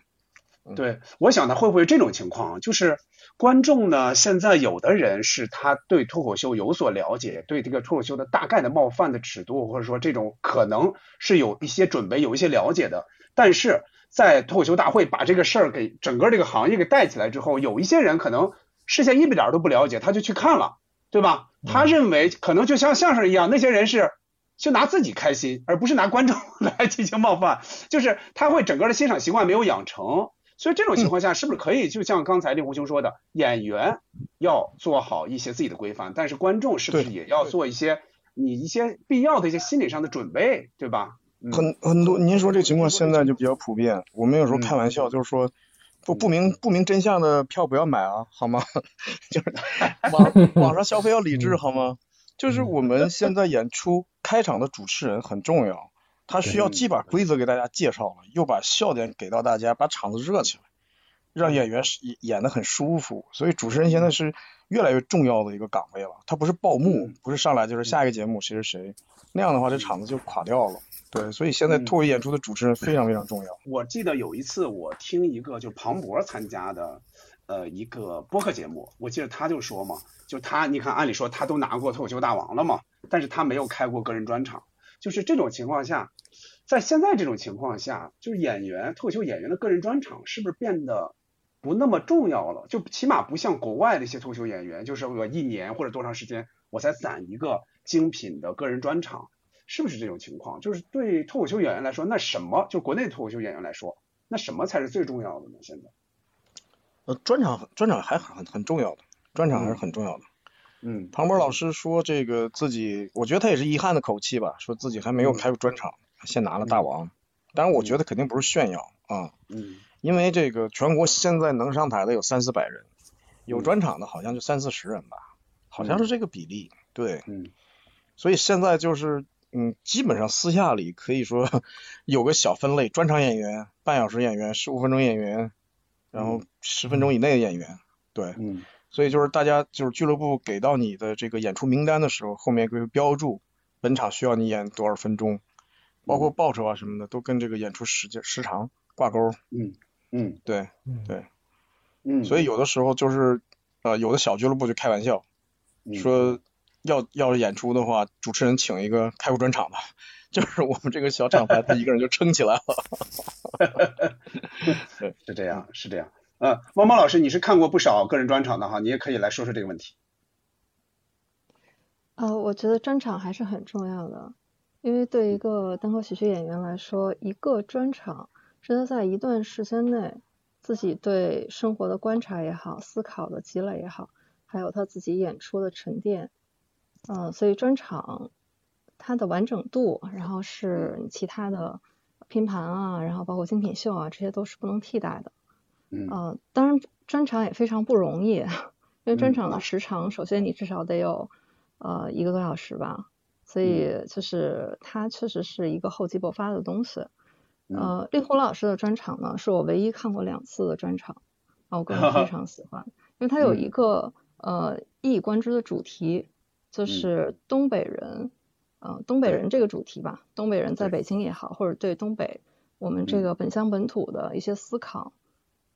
对，我想呢会不会这种情况，就是观众呢现在有的人是他对脱口秀有所了解，对这个脱口秀的大概的冒犯的尺度，或者说这种可能是有一些准备，有一些了解的，但是。在脱口秀大会把这个事儿给整个这个行业给带起来之后，有一些人可能事先一点都不了解，他就去看了，对吧？他认为可能就像相声一样，那些人是就拿自己开心，而不是拿观众 来进行冒犯，就是他会整个的欣赏习惯没有养成。所以这种情况下，是不是可以就像刚才令狐兄说的，演员要做好一些自己的规范，但是观众是不是也要做一些你一些必要的一些心理上的准备，对吧？很很多，您说这情况现在就比较普遍。我们有时候开玩笑，就是说不不明不明真相的票不要买啊，好吗？就是网网上消费要理智，好吗？就是我们现在演出开场的主持人很重要，他需要既把规则给大家介绍了，又把笑点给到大家，把场子热起来，让演员演演的很舒服。所以主持人现在是越来越重要的一个岗位了，他不是报幕，不是上来就是下一个节目谁是谁，那样的话这场子就垮掉了。对，所以现在脱口演出的主持人非常非常重要。我记得有一次我听一个就庞博参加的呃一个播客节目，我记得他就说嘛，就他你看按理说他都拿过脱口秀大王了嘛，但是他没有开过个人专场，就是这种情况下，在现在这种情况下，就是演员脱口秀演员的个人专场是不是变得不那么重要了？就起码不像国外的一些脱口秀演员，就是我一年或者多长时间我才攒一个精品的个人专场。是不是这种情况？就是对脱口秀演员来说，那什么就国内脱口秀演员来说，那什么才是最重要的呢？现在，呃，专场专场还很很重要的，专场还是很重要的。嗯，庞博老师说这个自己，我觉得他也是遗憾的口气吧，说自己还没有开过专场，先拿了大王。当然，我觉得肯定不是炫耀啊。嗯。因为这个全国现在能上台的有三四百人，有专场的好像就三四十人吧，好像是这个比例。对。嗯。所以现在就是。嗯，基本上私下里可以说有个小分类，专场演员、半小时演员、十五分钟演员，然后十分钟以内的演员，对，嗯，所以就是大家就是俱乐部给到你的这个演出名单的时候，后面会标注本场需要你演多少分钟，包括报酬啊什么的都跟这个演出时间时长挂钩，嗯嗯，对，对，嗯，所以有的时候就是呃有的小俱乐部就开玩笑说。要要是演出的话，主持人请一个开过专场的，就是我们这个小厂牌，他一个人就撑起来了。对，是这样，是这样。嗯，猫猫老师，你是看过不少个人专场的哈，你也可以来说说这个问题。呃，我觉得专场还是很重要的，因为对一个单口喜剧演员来说，一个专场是他在一段时间内自己对生活的观察也好，思考的积累也好，还有他自己演出的沉淀。嗯，所以专场它的完整度，然后是其他的拼盘啊，然后包括精品秀啊，这些都是不能替代的。嗯，当然专场也非常不容易，因为专场的时长，首先你至少得有呃一个多小时吧，所以就是它确实是一个厚积薄发的东西。呃，令狐老师的专场呢，是我唯一看过两次的专场，啊，我个人非 常喜欢，因为它有一个呃一以贯之的主题。就是东北人，呃，东北人这个主题吧，东北人在北京也好，或者对东北我们这个本乡本土的一些思考，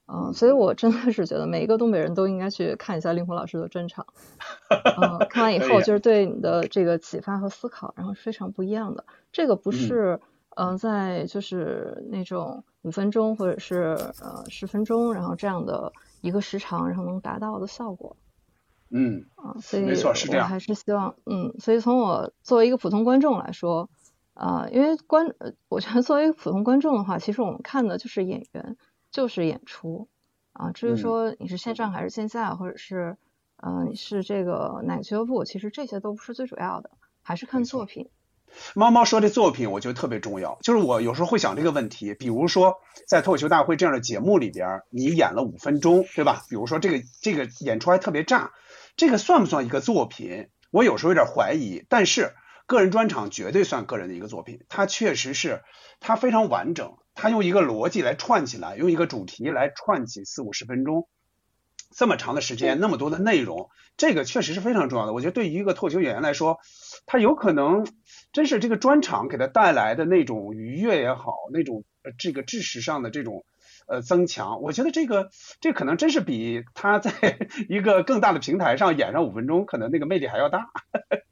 嗯，所以我真的是觉得每一个东北人都应该去看一下令狐老师的专场，嗯，看完以后就是对你的这个启发和思考，然后是非常不一样的。这个不是，嗯，在就是那种五分钟或者是呃十分钟，然后这样的一个时长，然后能达到的效果。嗯啊，所以没错是这样，还是希望嗯，所以从我作为一个普通观众来说，啊，因为观，我觉得作为一个普通观众的话，其实我们看的就是演员，就是演出啊。至于说你是线上还是线下，或者是呃你是这个哪个俱乐部，其实这些都不是最主要的，还是看作品。猫猫说这作品，我觉得特别重要。就是我有时候会想这个问题，比如说在脱口秀大会这样的节目里边，你演了五分钟，对吧？比如说这个这个演出还特别炸。这个算不算一个作品？我有时候有点怀疑，但是个人专场绝对算个人的一个作品。它确实是，它非常完整，它用一个逻辑来串起来，用一个主题来串起四五十分钟，这么长的时间，那么多的内容，这个确实是非常重要的。我觉得对于一个脱口秀演员来说，他有可能真是这个专场给他带来的那种愉悦也好，那种这个知识上的这种。呃，增强，我觉得这个这可能真是比他在 一个更大的平台上演上五分钟，可能那个魅力还要大。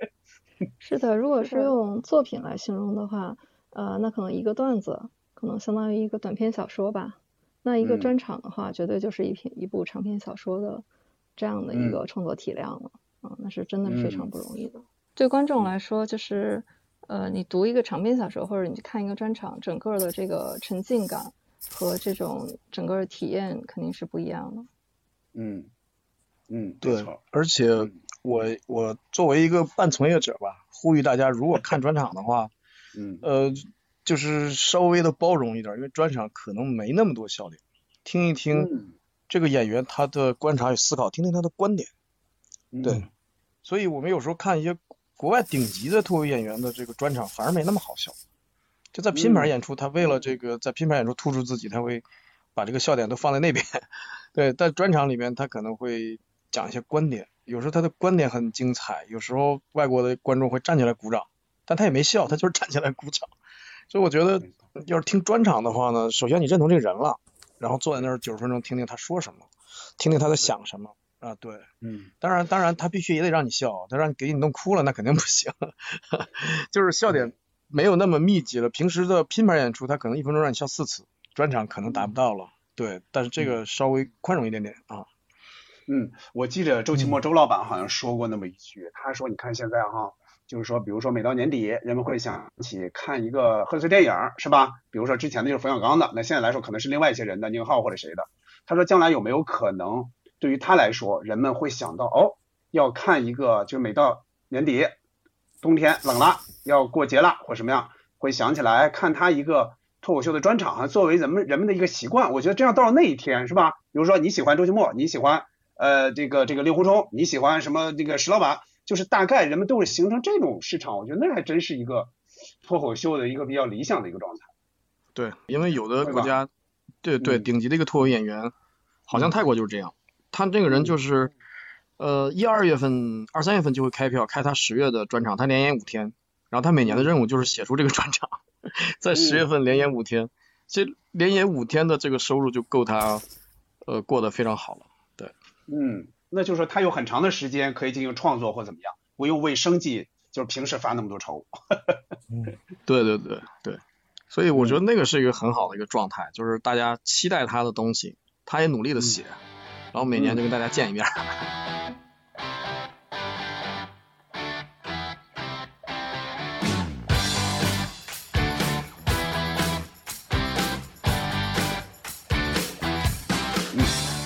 是的，如果是用作品来形容的话，呃，那可能一个段子可能相当于一个短篇小说吧。那一个专场的话，绝对就是一篇一部长篇小说的这样的一个创作体量了。啊，那是真的是非常不容易的。对观众来说，就是呃，你读一个长篇小说，或者你去看一个专场，整个的这个沉浸感。和这种整个体验肯定是不一样的。嗯嗯，对，而且我我作为一个半从业者吧，呼吁大家如果看专场的话，嗯呃，就是稍微的包容一点，因为专场可能没那么多笑点，听一听这个演员他的观察与思考，听听他的观点。对，所以我们有时候看一些国外顶级的脱口演员的这个专场反而没那么好笑。就在拼盘演出，他为了这个在拼盘演出突出自己，他会把这个笑点都放在那边。对，在专场里面他可能会讲一些观点，有时候他的观点很精彩，有时候外国的观众会站起来鼓掌，但他也没笑，他就是站起来鼓掌。所以我觉得，要是听专场的话呢，首先你认同这个人了，然后坐在那儿九十分钟听听他说什么，听听他在想什么啊。对，嗯，当然，当然他必须也得让你笑，他让你给你弄哭了那肯定不行，就是笑点。没有那么密集了，平时的拼盘演出，他可能一分钟让你笑四次，专场可能达不到了。对，但是这个稍微宽容一点点啊。嗯，我记得周奇墨周老板好像说过那么一句，他说：“你看现在哈，就是说，比如说每到年底，人们会想起看一个贺岁电影，是吧？比如说之前的就是冯小刚的，那现在来说可能是另外一些人的宁浩或者谁的。他说将来有没有可能，对于他来说，人们会想到哦，要看一个，就每到年底。”冬天冷了，要过节了或什么样，会想起来看他一个脱口秀的专场，作为人们人们的一个习惯。我觉得这样到了那一天，是吧？比如说你喜欢周奇墨，你喜欢呃这个这个令狐冲，你喜欢什么这个石老板，就是大概人们都会形成这种市场。我觉得那还真是一个脱口秀的一个比较理想的一个状态。对，因为有的国家，对对，顶级的一个脱口演员，好像泰国就是这样，他这个人就是。呃，一二月份、二三月份就会开票开他十月的专场，他连演五天，然后他每年的任务就是写出这个专场，在十月份连演五天，这连演五天的这个收入就够他呃过得非常好了，对。嗯，那就是说他有很长的时间可以进行创作或怎么样，不用为生计就是平时发那么多愁。嗯，对对对对，所以我觉得那个是一个很好的一个状态，就是大家期待他的东西，他也努力的写，然后每年就跟大家见一面。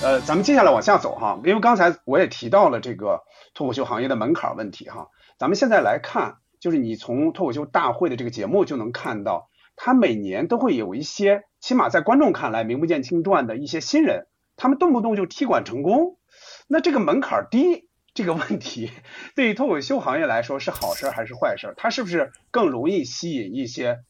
呃，咱们接下来往下走哈，因为刚才我也提到了这个脱口秀行业的门槛问题哈。咱们现在来看，就是你从脱口秀大会的这个节目就能看到，它每年都会有一些，起码在观众看来名不见经传的一些新人，他们动不动就踢馆成功。那这个门槛低这个问题，对于脱口秀行业来说是好事还是坏事？它是不是更容易吸引一些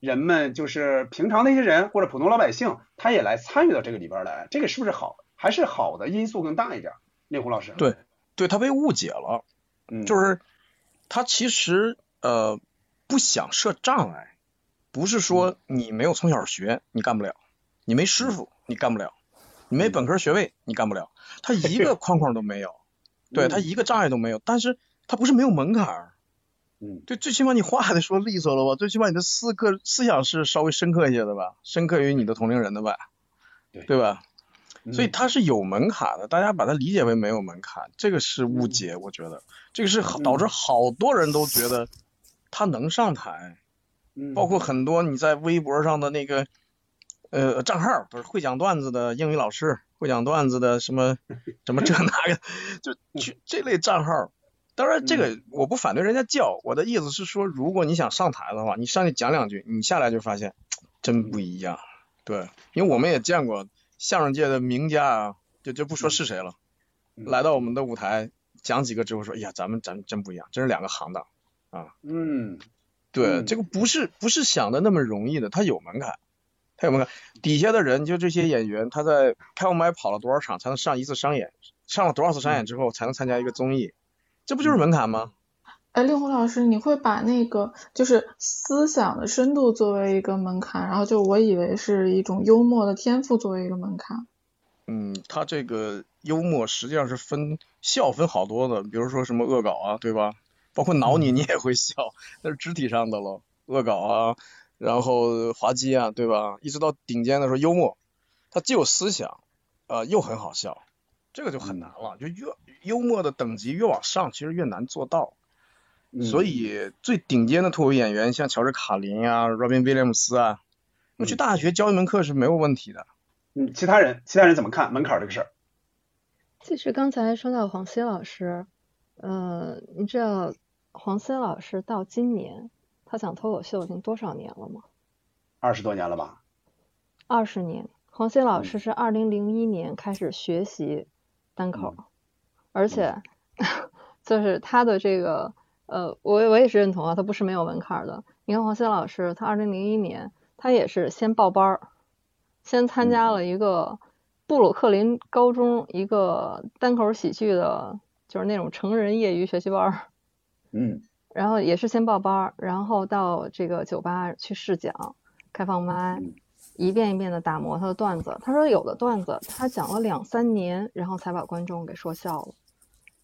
人们，就是平常那些人或者普通老百姓，他也来参与到这个里边来？这个是不是好？还是好的因素更大一点，令狐老师。对，对他被误解了，嗯，就是他其实呃不想设障碍，不是说你没有从小学你干不了，你没师傅你干不了，你没本科学位你干不了，他一个 框框都没有，对他一个障碍都没有，但是他不是没有门槛，嗯，对，最起码你话得说利索了吧，最起码你的思刻思想是稍微深刻一些的吧，深刻于你的同龄人的吧，对，对吧？所以它是有门槛的，大家把它理解为没有门槛，这个是误解，我觉得这个是导致好多人都觉得他能上台，包括很多你在微博上的那个呃账号，不是会讲段子的英语老师，会讲段子的什么什么这那个，就这这类账号。当然这个我不反对人家叫，我的意思是说，如果你想上台的话，你上去讲两句，你下来就发现真不一样，对，因为我们也见过。相声界的名家啊，就就不说是谁了，来到我们的舞台讲几个之后说，哎呀，咱们咱真不一样，真是两个行当啊。嗯，对，这个不是不是想的那么容易的，他有门槛，底下的人就这些演员，他在开完麦跑了多少场才能上一次商演？上了多少次商演之后才能参加一个综艺？这不就是门槛吗？哎，令狐老师，你会把那个就是思想的深度作为一个门槛，然后就我以为是一种幽默的天赋作为一个门槛。嗯，他这个幽默实际上是分笑分好多的，比如说什么恶搞啊，对吧？包括挠你，你也会笑，那是肢体上的了。恶搞啊，然后滑稽啊，对吧？一直到顶尖的时候幽默，他既有思想啊，又很好笑，这个就很难了。就越幽默的等级越往上，其实越难做到。所以最顶尖的脱口演员，像乔治卡林啊、Robin Williams 啊，那去大学教一门课是没有问题的。嗯，其他人，其他人怎么看门槛这个事儿？其实刚才说到黄西老师，呃，你知道黄西老师到今年他讲脱口秀已经多少年了吗？二十多年了吧？二十年。黄西老师是二零零一年开始学习单口，而且 就是他的这个。呃，我我也是认同啊，他不是没有门槛的。你看黄西老师，他二零零一年他也是先报班儿，先参加了一个布鲁克林高中一个单口喜剧的，就是那种成人业余学习班儿。嗯然后也是先报班儿，然后到这个酒吧去试讲，开放麦，嗯一遍一遍的打磨他的段子。他说有的段子他讲了两三年，然后才把观众给说笑了。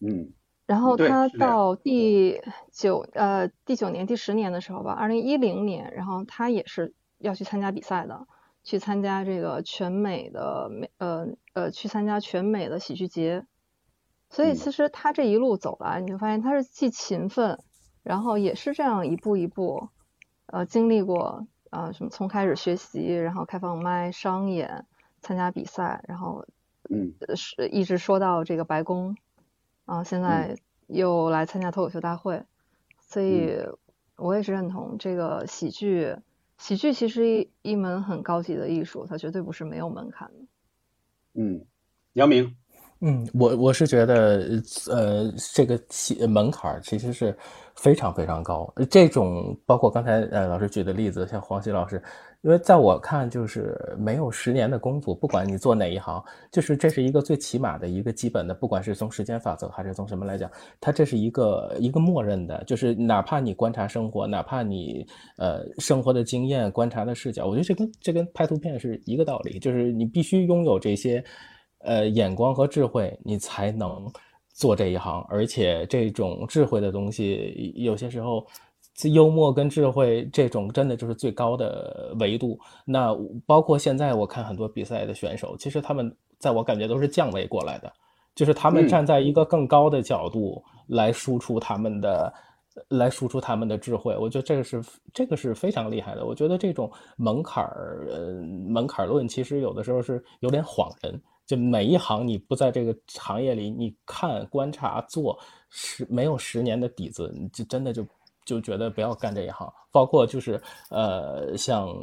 嗯然后他到第九呃第九年第十年的时候吧，二零一零年，然后他也是要去参加比赛的，去参加这个全美的美呃呃去参加全美的喜剧节。所以嗯其实他这一路走来，你就发现他是既勤奋，然后也是这样一步一步，呃经历过呃什么从开始学习，然后开放麦、商演、参加比赛，然后嗯。呃是一直说到这个白宫，啊，现在又来参加脱口秀大会，所以我也是认同这个喜剧，喜剧其实一一门很高级的艺术，它绝对不是没有门槛的。嗯，姚明，嗯，我我是觉得，呃，这个起门槛其实是非常非常高。这种包括刚才呃老师举的例子，像黄西老师，因为在我看就是没有十年的功夫，不管你做哪一行，就是这是一个最起码的一个基本的，不管是从时间法则还是从什么来讲，它这是一个一个默认的，就是哪怕你观察生活，哪怕你呃生活的经验、观察的视角，我觉得这跟这跟拍图片是一个道理，就是你必须拥有这些。呃，眼光和智慧，你才能做这一行。而且这种智慧的东西，有些时候，幽默跟智慧这种真的就是最高的维度。那包括现在我看很多比赛的选手，其实他们在我感觉都是降维过来的，就是他们嗯站在一个更高的角度来输出他们的。来输出他们的智慧，我觉得这个是这个是非常厉害的。我觉得这种门槛儿，呃，门槛论其实有的时候是有点晃人。就每一行你不在这个行业里，你看、观察、做十没有十年的底子，你就真的就就觉得不要干这一行。包括就是呃，像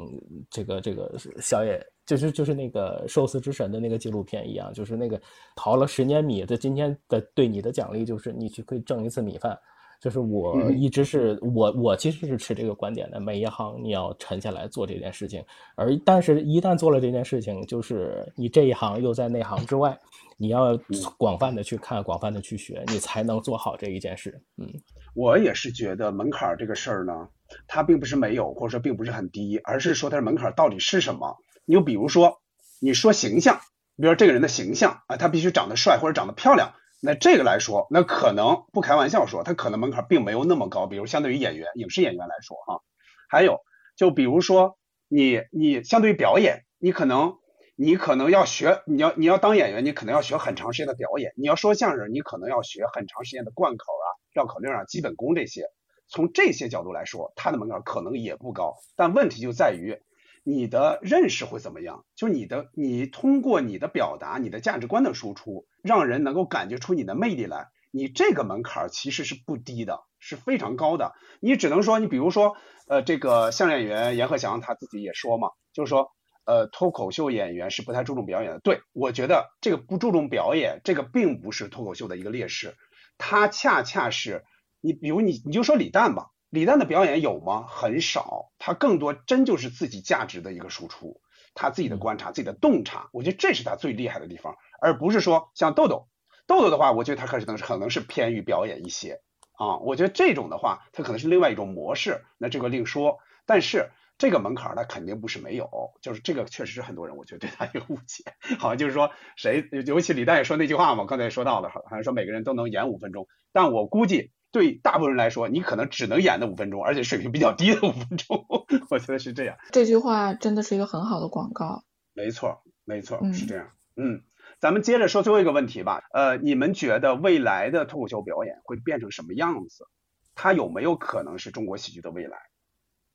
这个这个小野，就是就是那个寿司之神的那个纪录片一样，就是那个淘了十年米，的今天的对你的奖励就是你去可以挣一次米饭。就是我嗯一直是我我其实是持这个观点的，每一行你要沉下来做这件事情，而但是一旦做了这件事情，就是你这一行又在那行之外，你要广泛的去看，广泛的去学，你才能做好这一件事。嗯，我也是觉得门槛儿这个事儿呢，它并不是没有，或者说并不是很低，而是说它的门槛儿到底是什么？你就比如说，你说形象，比如说这个人的形象啊，他必须长得帅或者长得漂亮。那这个来说，那可能不开玩笑说，他可能门槛并没有那么高。比如相对于演员、影视演员来说，哈，还有就比如说你你相对于表演，你可能你可能要学，你要你要当演员，你可能要学很长时间的表演；你要说相声，你可能要学很长时间的贯口啊、绕口令啊、基本功这些。从这些角度来说，它的门槛可能也不高，但问题就在于。你的认识会怎么样？就你的，你通过你的表达，你的价值观的输出，让人能够感觉出你的魅力来。你这个门槛其实是不低的，是非常高的。你只能说，你比如说，呃，这个相声演员阎鹤祥他自己也说嘛，就是说，呃，脱口秀演员是不太注重表演的。对我觉得这个不注重表演，这个并不是脱口秀的一个劣势，它恰恰是你，比如你，你就说李诞吧。李诞的表演有吗？很少，他更多真就是自己价值的一个输出，他自己的观察、自己的洞察，我觉得这是他最厉害的地方，而不是说像豆豆，豆豆的话，我觉得他可能可能是偏于表演一些啊，我觉得这种的话，他可能是另外一种模式，那这个另说，但是这个门槛他肯定不是没有，就是这个确实是很多人我觉得对他一个误解，好像就是说谁，尤其李诞也说那句话嘛，刚才也说到了，好像说每个人都能演五分钟，但我估计。对大部分人来说，你可能只能演那五分钟，而且水平比较低的五分钟，我觉得是这样。这句话真的是一个很好的广告。没错，没错，嗯是这样。嗯，咱们接着说最后一个问题吧。呃，你们觉得未来的脱口秀表演会变成什么样子？它有没有可能是中国喜剧的未来？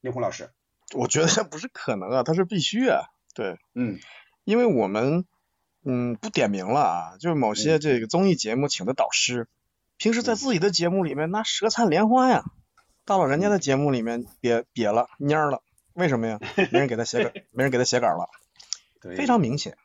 令狐老师，我觉得这不是可能啊，它是必须啊。对，嗯，因为我们嗯不点名了啊，就是某些这个综艺节目请的导师。平时在自己的节目里面那舌灿莲花呀，到了人家的节目里面瘪瘪了蔫了，为什么呀？没人给他写稿，没人给他写稿了，非常明显，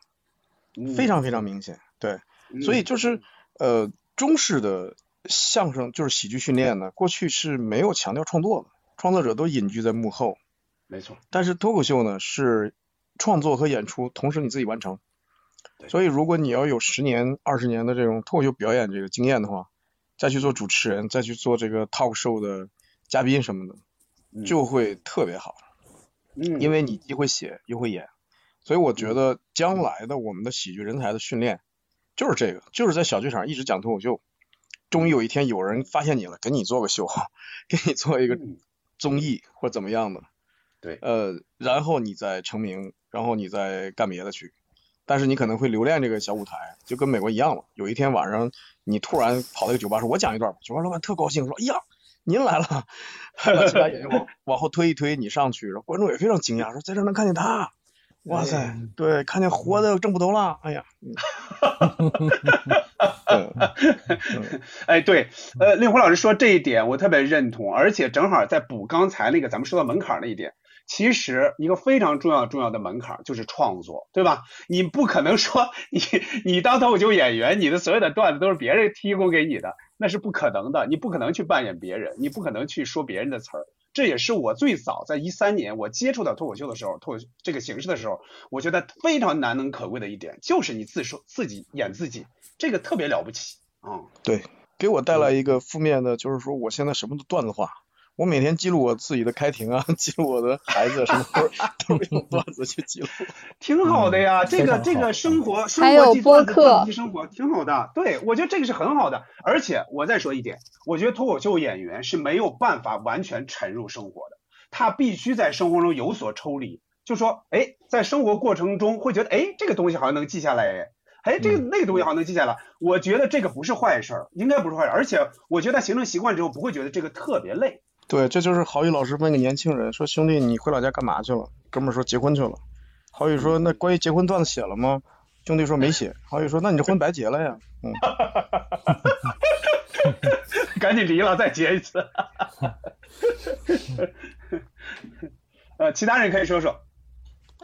非常非常明显。对，所以就是呃中式的相声就是喜剧训练呢，过去是没有强调创作的，创作者都隐居在幕后。没错。但是脱口秀呢是创作和演出同时你自己完成。所以如果你要有十年、二十年的这种脱口秀表演这个经验的话，再去做主持人，再去做这个 talk show 的嘉宾什么的，就会特别好。嗯。因为你既会写又会演，所以我觉得将来的我们的喜剧人才的训练就是这个，就是在小剧场一直讲脱口秀。终于有一天有人发现你了，给你做个秀，给你做一个综艺或怎么样的，对，呃，然后你再成名，然后你再干别的去，但是你可能会留恋这个小舞台，就跟美国一样了。有一天晚上你突然跑到一个酒吧说：“我讲一段吧。”酒吧老板特高兴说：“哎呀，您来了！”其他演员往往后推一推，你上去，然后观众也非常惊讶，说：“在这能看见他。”哇塞，对，看见活的挣不头了，哎呀。哎，对，呃，令狐老师说这一点我特别认同，而且正好在补刚才那个咱们说到门槛那一点，其实一个非常重要重要的门槛就是创作，对吧？你不可能说你你当脱口秀演员，你的所有的段子都是别人提供给你的，那是不可能的，你不可能去扮演别人，你不可能去说别人的词儿。这也是我最早在一三年我接触到脱口秀的时候，脱口这个形式的时候，我觉得非常难能可贵的一点，就是你自说自己演自己，这个特别了不起啊。对，给我带来一个负面的，就是说我现在什么都段子化。我每天记录我自己的开庭啊，记录我的孩子什么都 都用段子去记录，挺好的呀。这个这个生活生活记段子段子生活挺好的。对，我觉得这个是很好的。而且我再说一点，我觉得脱口秀演员是没有办法完全沉入生活的，他必须在生活中有所抽离。就说，哎，在生活过程中会觉得，哎，这个东西好像能记下来，哎，这个那个东西好像能记下来。我觉得这个不是坏事儿，应该不是坏事儿。而且我觉得形成习惯之后，不会觉得这个特别累。对，这就是郝宇老师问个年轻人说：“兄弟，你回老家干嘛去了？”哥们说：“结婚去了。”郝宇说：“那关于结婚段子写了吗？”兄弟说：“没写。”郝宇说：“那你这婚白结了呀？”嗯，赶紧离了，再结一次。呃，其他人可以说说。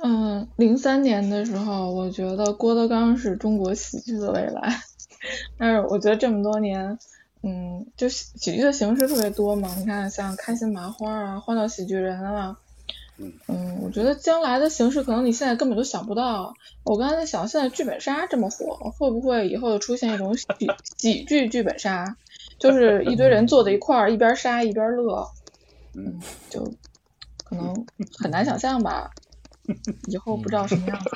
嗯，零三年的时候，我觉得郭德纲是中国喜剧的未来，但是我觉得这么多年。嗯，就喜喜剧的形式特别多嘛，你看像开心麻花啊、欢乐喜剧人啊，嗯，我觉得将来的形式可能你现在根本都想不到。我刚才在想，现在剧本杀这么火，会不会以后又出现一种喜喜剧剧本杀，就是一堆人坐在一块儿，一边杀一边乐，嗯，就可能很难想象吧，以后不知道什么样子。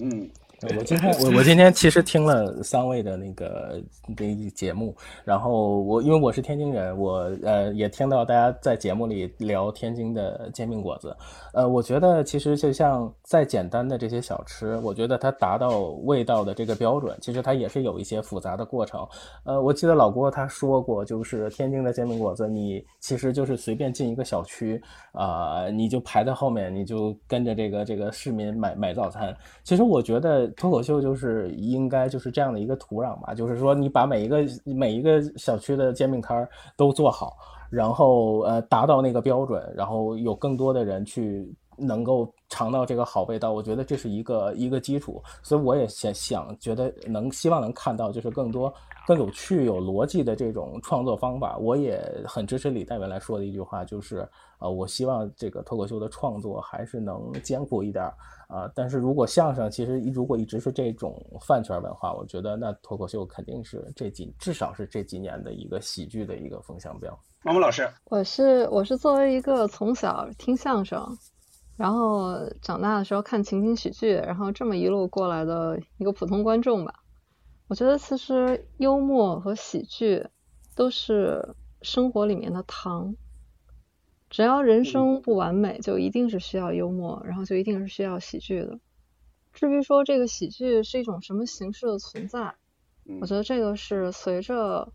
嗯。我今天我我今天其实听了三位的那个那节目，然后我因为我是天津人，我呃也听到大家在节目里聊天津的煎饼果子，呃，我觉得其实就像再简单的这些小吃，我觉得它达到味道的这个标准，其实它也是有一些复杂的过程。呃，我记得老郭他说过，就是天津的煎饼果子，你其实就是随便进一个小区啊，你就排在后面，你就跟着这个这个市民买买早餐。其实我觉得。脱口秀就是应该就是这样的一个土壤吧，就是说你把每一个每一个小区的煎饼摊儿都做好，然后呃达到那个标准，然后有更多的人去能够尝到这个好味道，我觉得这是一个一个基础。所以我也想想觉得能希望能看到就是更多更有趣有逻辑的这种创作方法。我也很支持李代文来说的一句话，就是呃我希望这个脱口秀的创作还是能艰苦一点。啊，但是如果相声其实如果一直是这种饭圈文化，我觉得那脱口秀肯定是这几至少是这几年的一个喜剧的一个风向标。毛毛老师，我是我是作为一个从小听相声，然后长大的时候看情景喜剧，然后这么一路过来的一个普通观众吧。我觉得其实幽默和喜剧都是生活里面的糖。只要人生不完美，就一定是需要幽默，然后就一定是需要喜剧的。至于说这个喜剧是一种什么形式的存在，我觉得这个是随着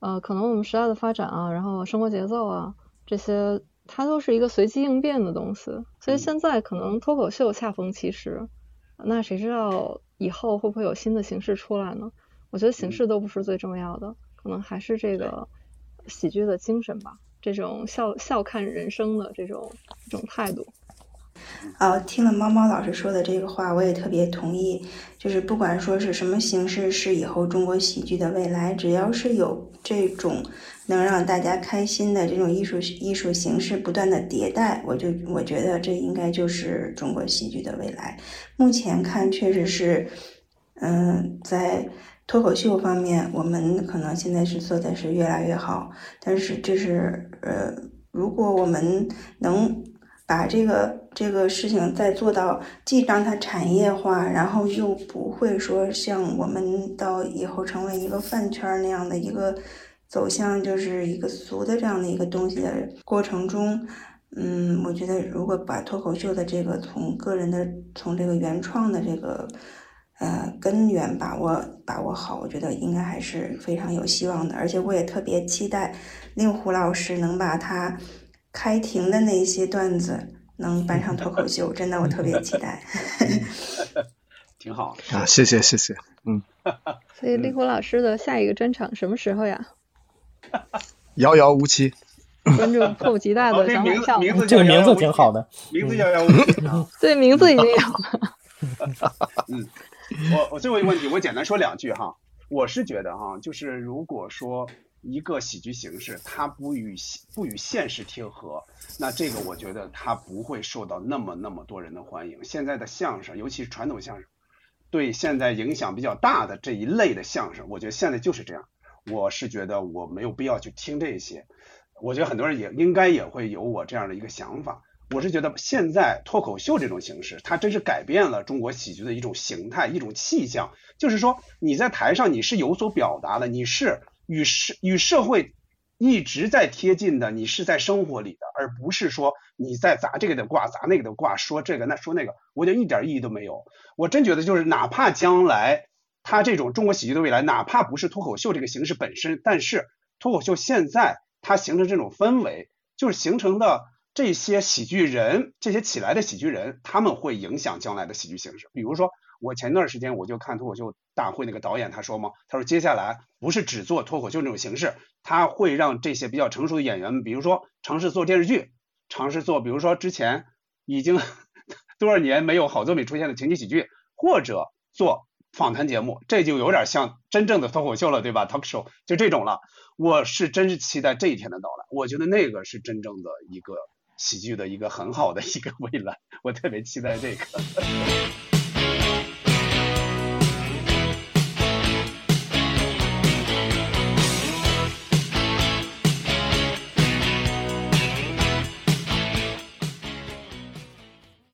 呃可能我们时代的发展啊，然后生活节奏啊这些，它都是一个随机应变的东西。所以现在可能脱口秀恰逢其时，那谁知道以后会不会有新的形式出来呢？我觉得形式都不是最重要的，可能还是这个喜剧的精神吧。这种笑笑看人生的这种这种态度，啊，听了猫猫老师说的这个话，我也特别同意。就是不管说是什么形式是以后中国喜剧的未来，只要是有这种能让大家开心的这种艺术艺术形式不断的迭代，我就我觉得这应该就是中国喜剧的未来。目前看，确实是，嗯，在脱口秀方面，我们可能现在是做的是越来越好，但是就是呃，如果我们能。把这个这个事情再做到，既让它产业化，然后又不会说像我们到以后成为一个饭圈那样的一个走向，就是一个俗的这样的一个东西的过程中，嗯，我觉得如果把脱口秀的这个从个人的从这个原创的这个呃根源把握把握好，我觉得应该还是非常有希望的。而且我也特别期待令狐老师能把他。开庭的那些段子能搬上脱口秀，真的我特别期待。挺好啊，谢谢谢谢，嗯。所以令狐老师的下一个专场什么时候呀？遥遥无期。观众迫不及待的想买票。名字这个名字挺好的。名字遥遥无期。对，名字已经有了。嗯，我我最后一个问题，我简单说两句哈。我是觉得哈，就是如果说。一个喜剧形式，它不与不与现实贴合，那这个我觉得它不会受到那么那么多人的欢迎。现在的相声，尤其是传统相声，对现在影响比较大的这一类的相声，我觉得现在就是这样。我是觉得我没有必要去听这些。我觉得很多人也应该也会有我这样的一个想法。我是觉得现在脱口秀这种形式，它真是改变了中国喜剧的一种形态、一种气象。就是说你在台上你是有所表达的，你是。与社与社会一直在贴近的，你是在生活里的，而不是说你在砸这个的卦，砸那个的卦，说这个那说那个，我觉得一点意义都没有。我真觉得就是，哪怕将来他这种中国喜剧的未来，哪怕不是脱口秀这个形式本身，但是脱口秀现在它形成这种氛围，就是形成的这些喜剧人，这些起来的喜剧人，他们会影响将来的喜剧形式，比如说。我前段时间我就看脱口秀大会那个导演他说嘛，他说接下来不是只做脱口秀这种形式，他会让这些比较成熟的演员们，比如说尝试做电视剧，尝试做比如说之前已经 多少年没有好作品出现的情景喜剧，或者做访谈节目，这就有点像真正的脱口秀了，对吧？talk show 就这种了。我是真是期待这一天的到来，我觉得那个是真正的一个喜剧的一个很好的一个未来，我特别期待这个。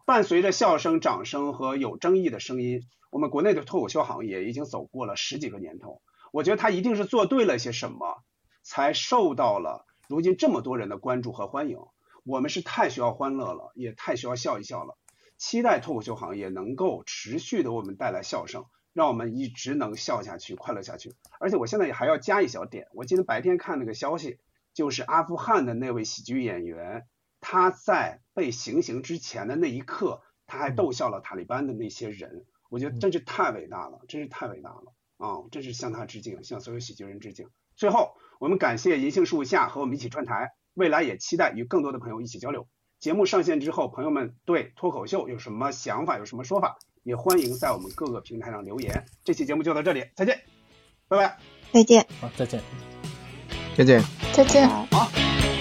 伴随着笑声、掌声和有争议的声音，我们国内的脱口秀行业已经走过了十几个年头。我觉得他一定是做对了些什么，才受到了如今这么多人的关注和欢迎。我们是太需要欢乐了，也太需要笑一笑了。期待脱口秀行业能够持续的为我们带来笑声，让我们一直能笑下去、快乐下去。而且我现在也还要加一小点，我今天白天看那个消息，就是阿富汗的那位喜剧演员。他在被行刑之前的那一刻，他还逗笑了塔利班的那些人，我觉得真是太伟大了，真是太伟大了啊！真是向他致敬，向所有喜剧人致敬。最后，我们感谢银杏树下和我们一起串台，未来也期待与更多的朋友一起交流。节目上线之后，朋友们对脱口秀有什么想法，有什么说法，也欢迎在我们各个平台上留言。这期节目就到这里，再见，拜拜，再见，好，再见，再见，再见，好。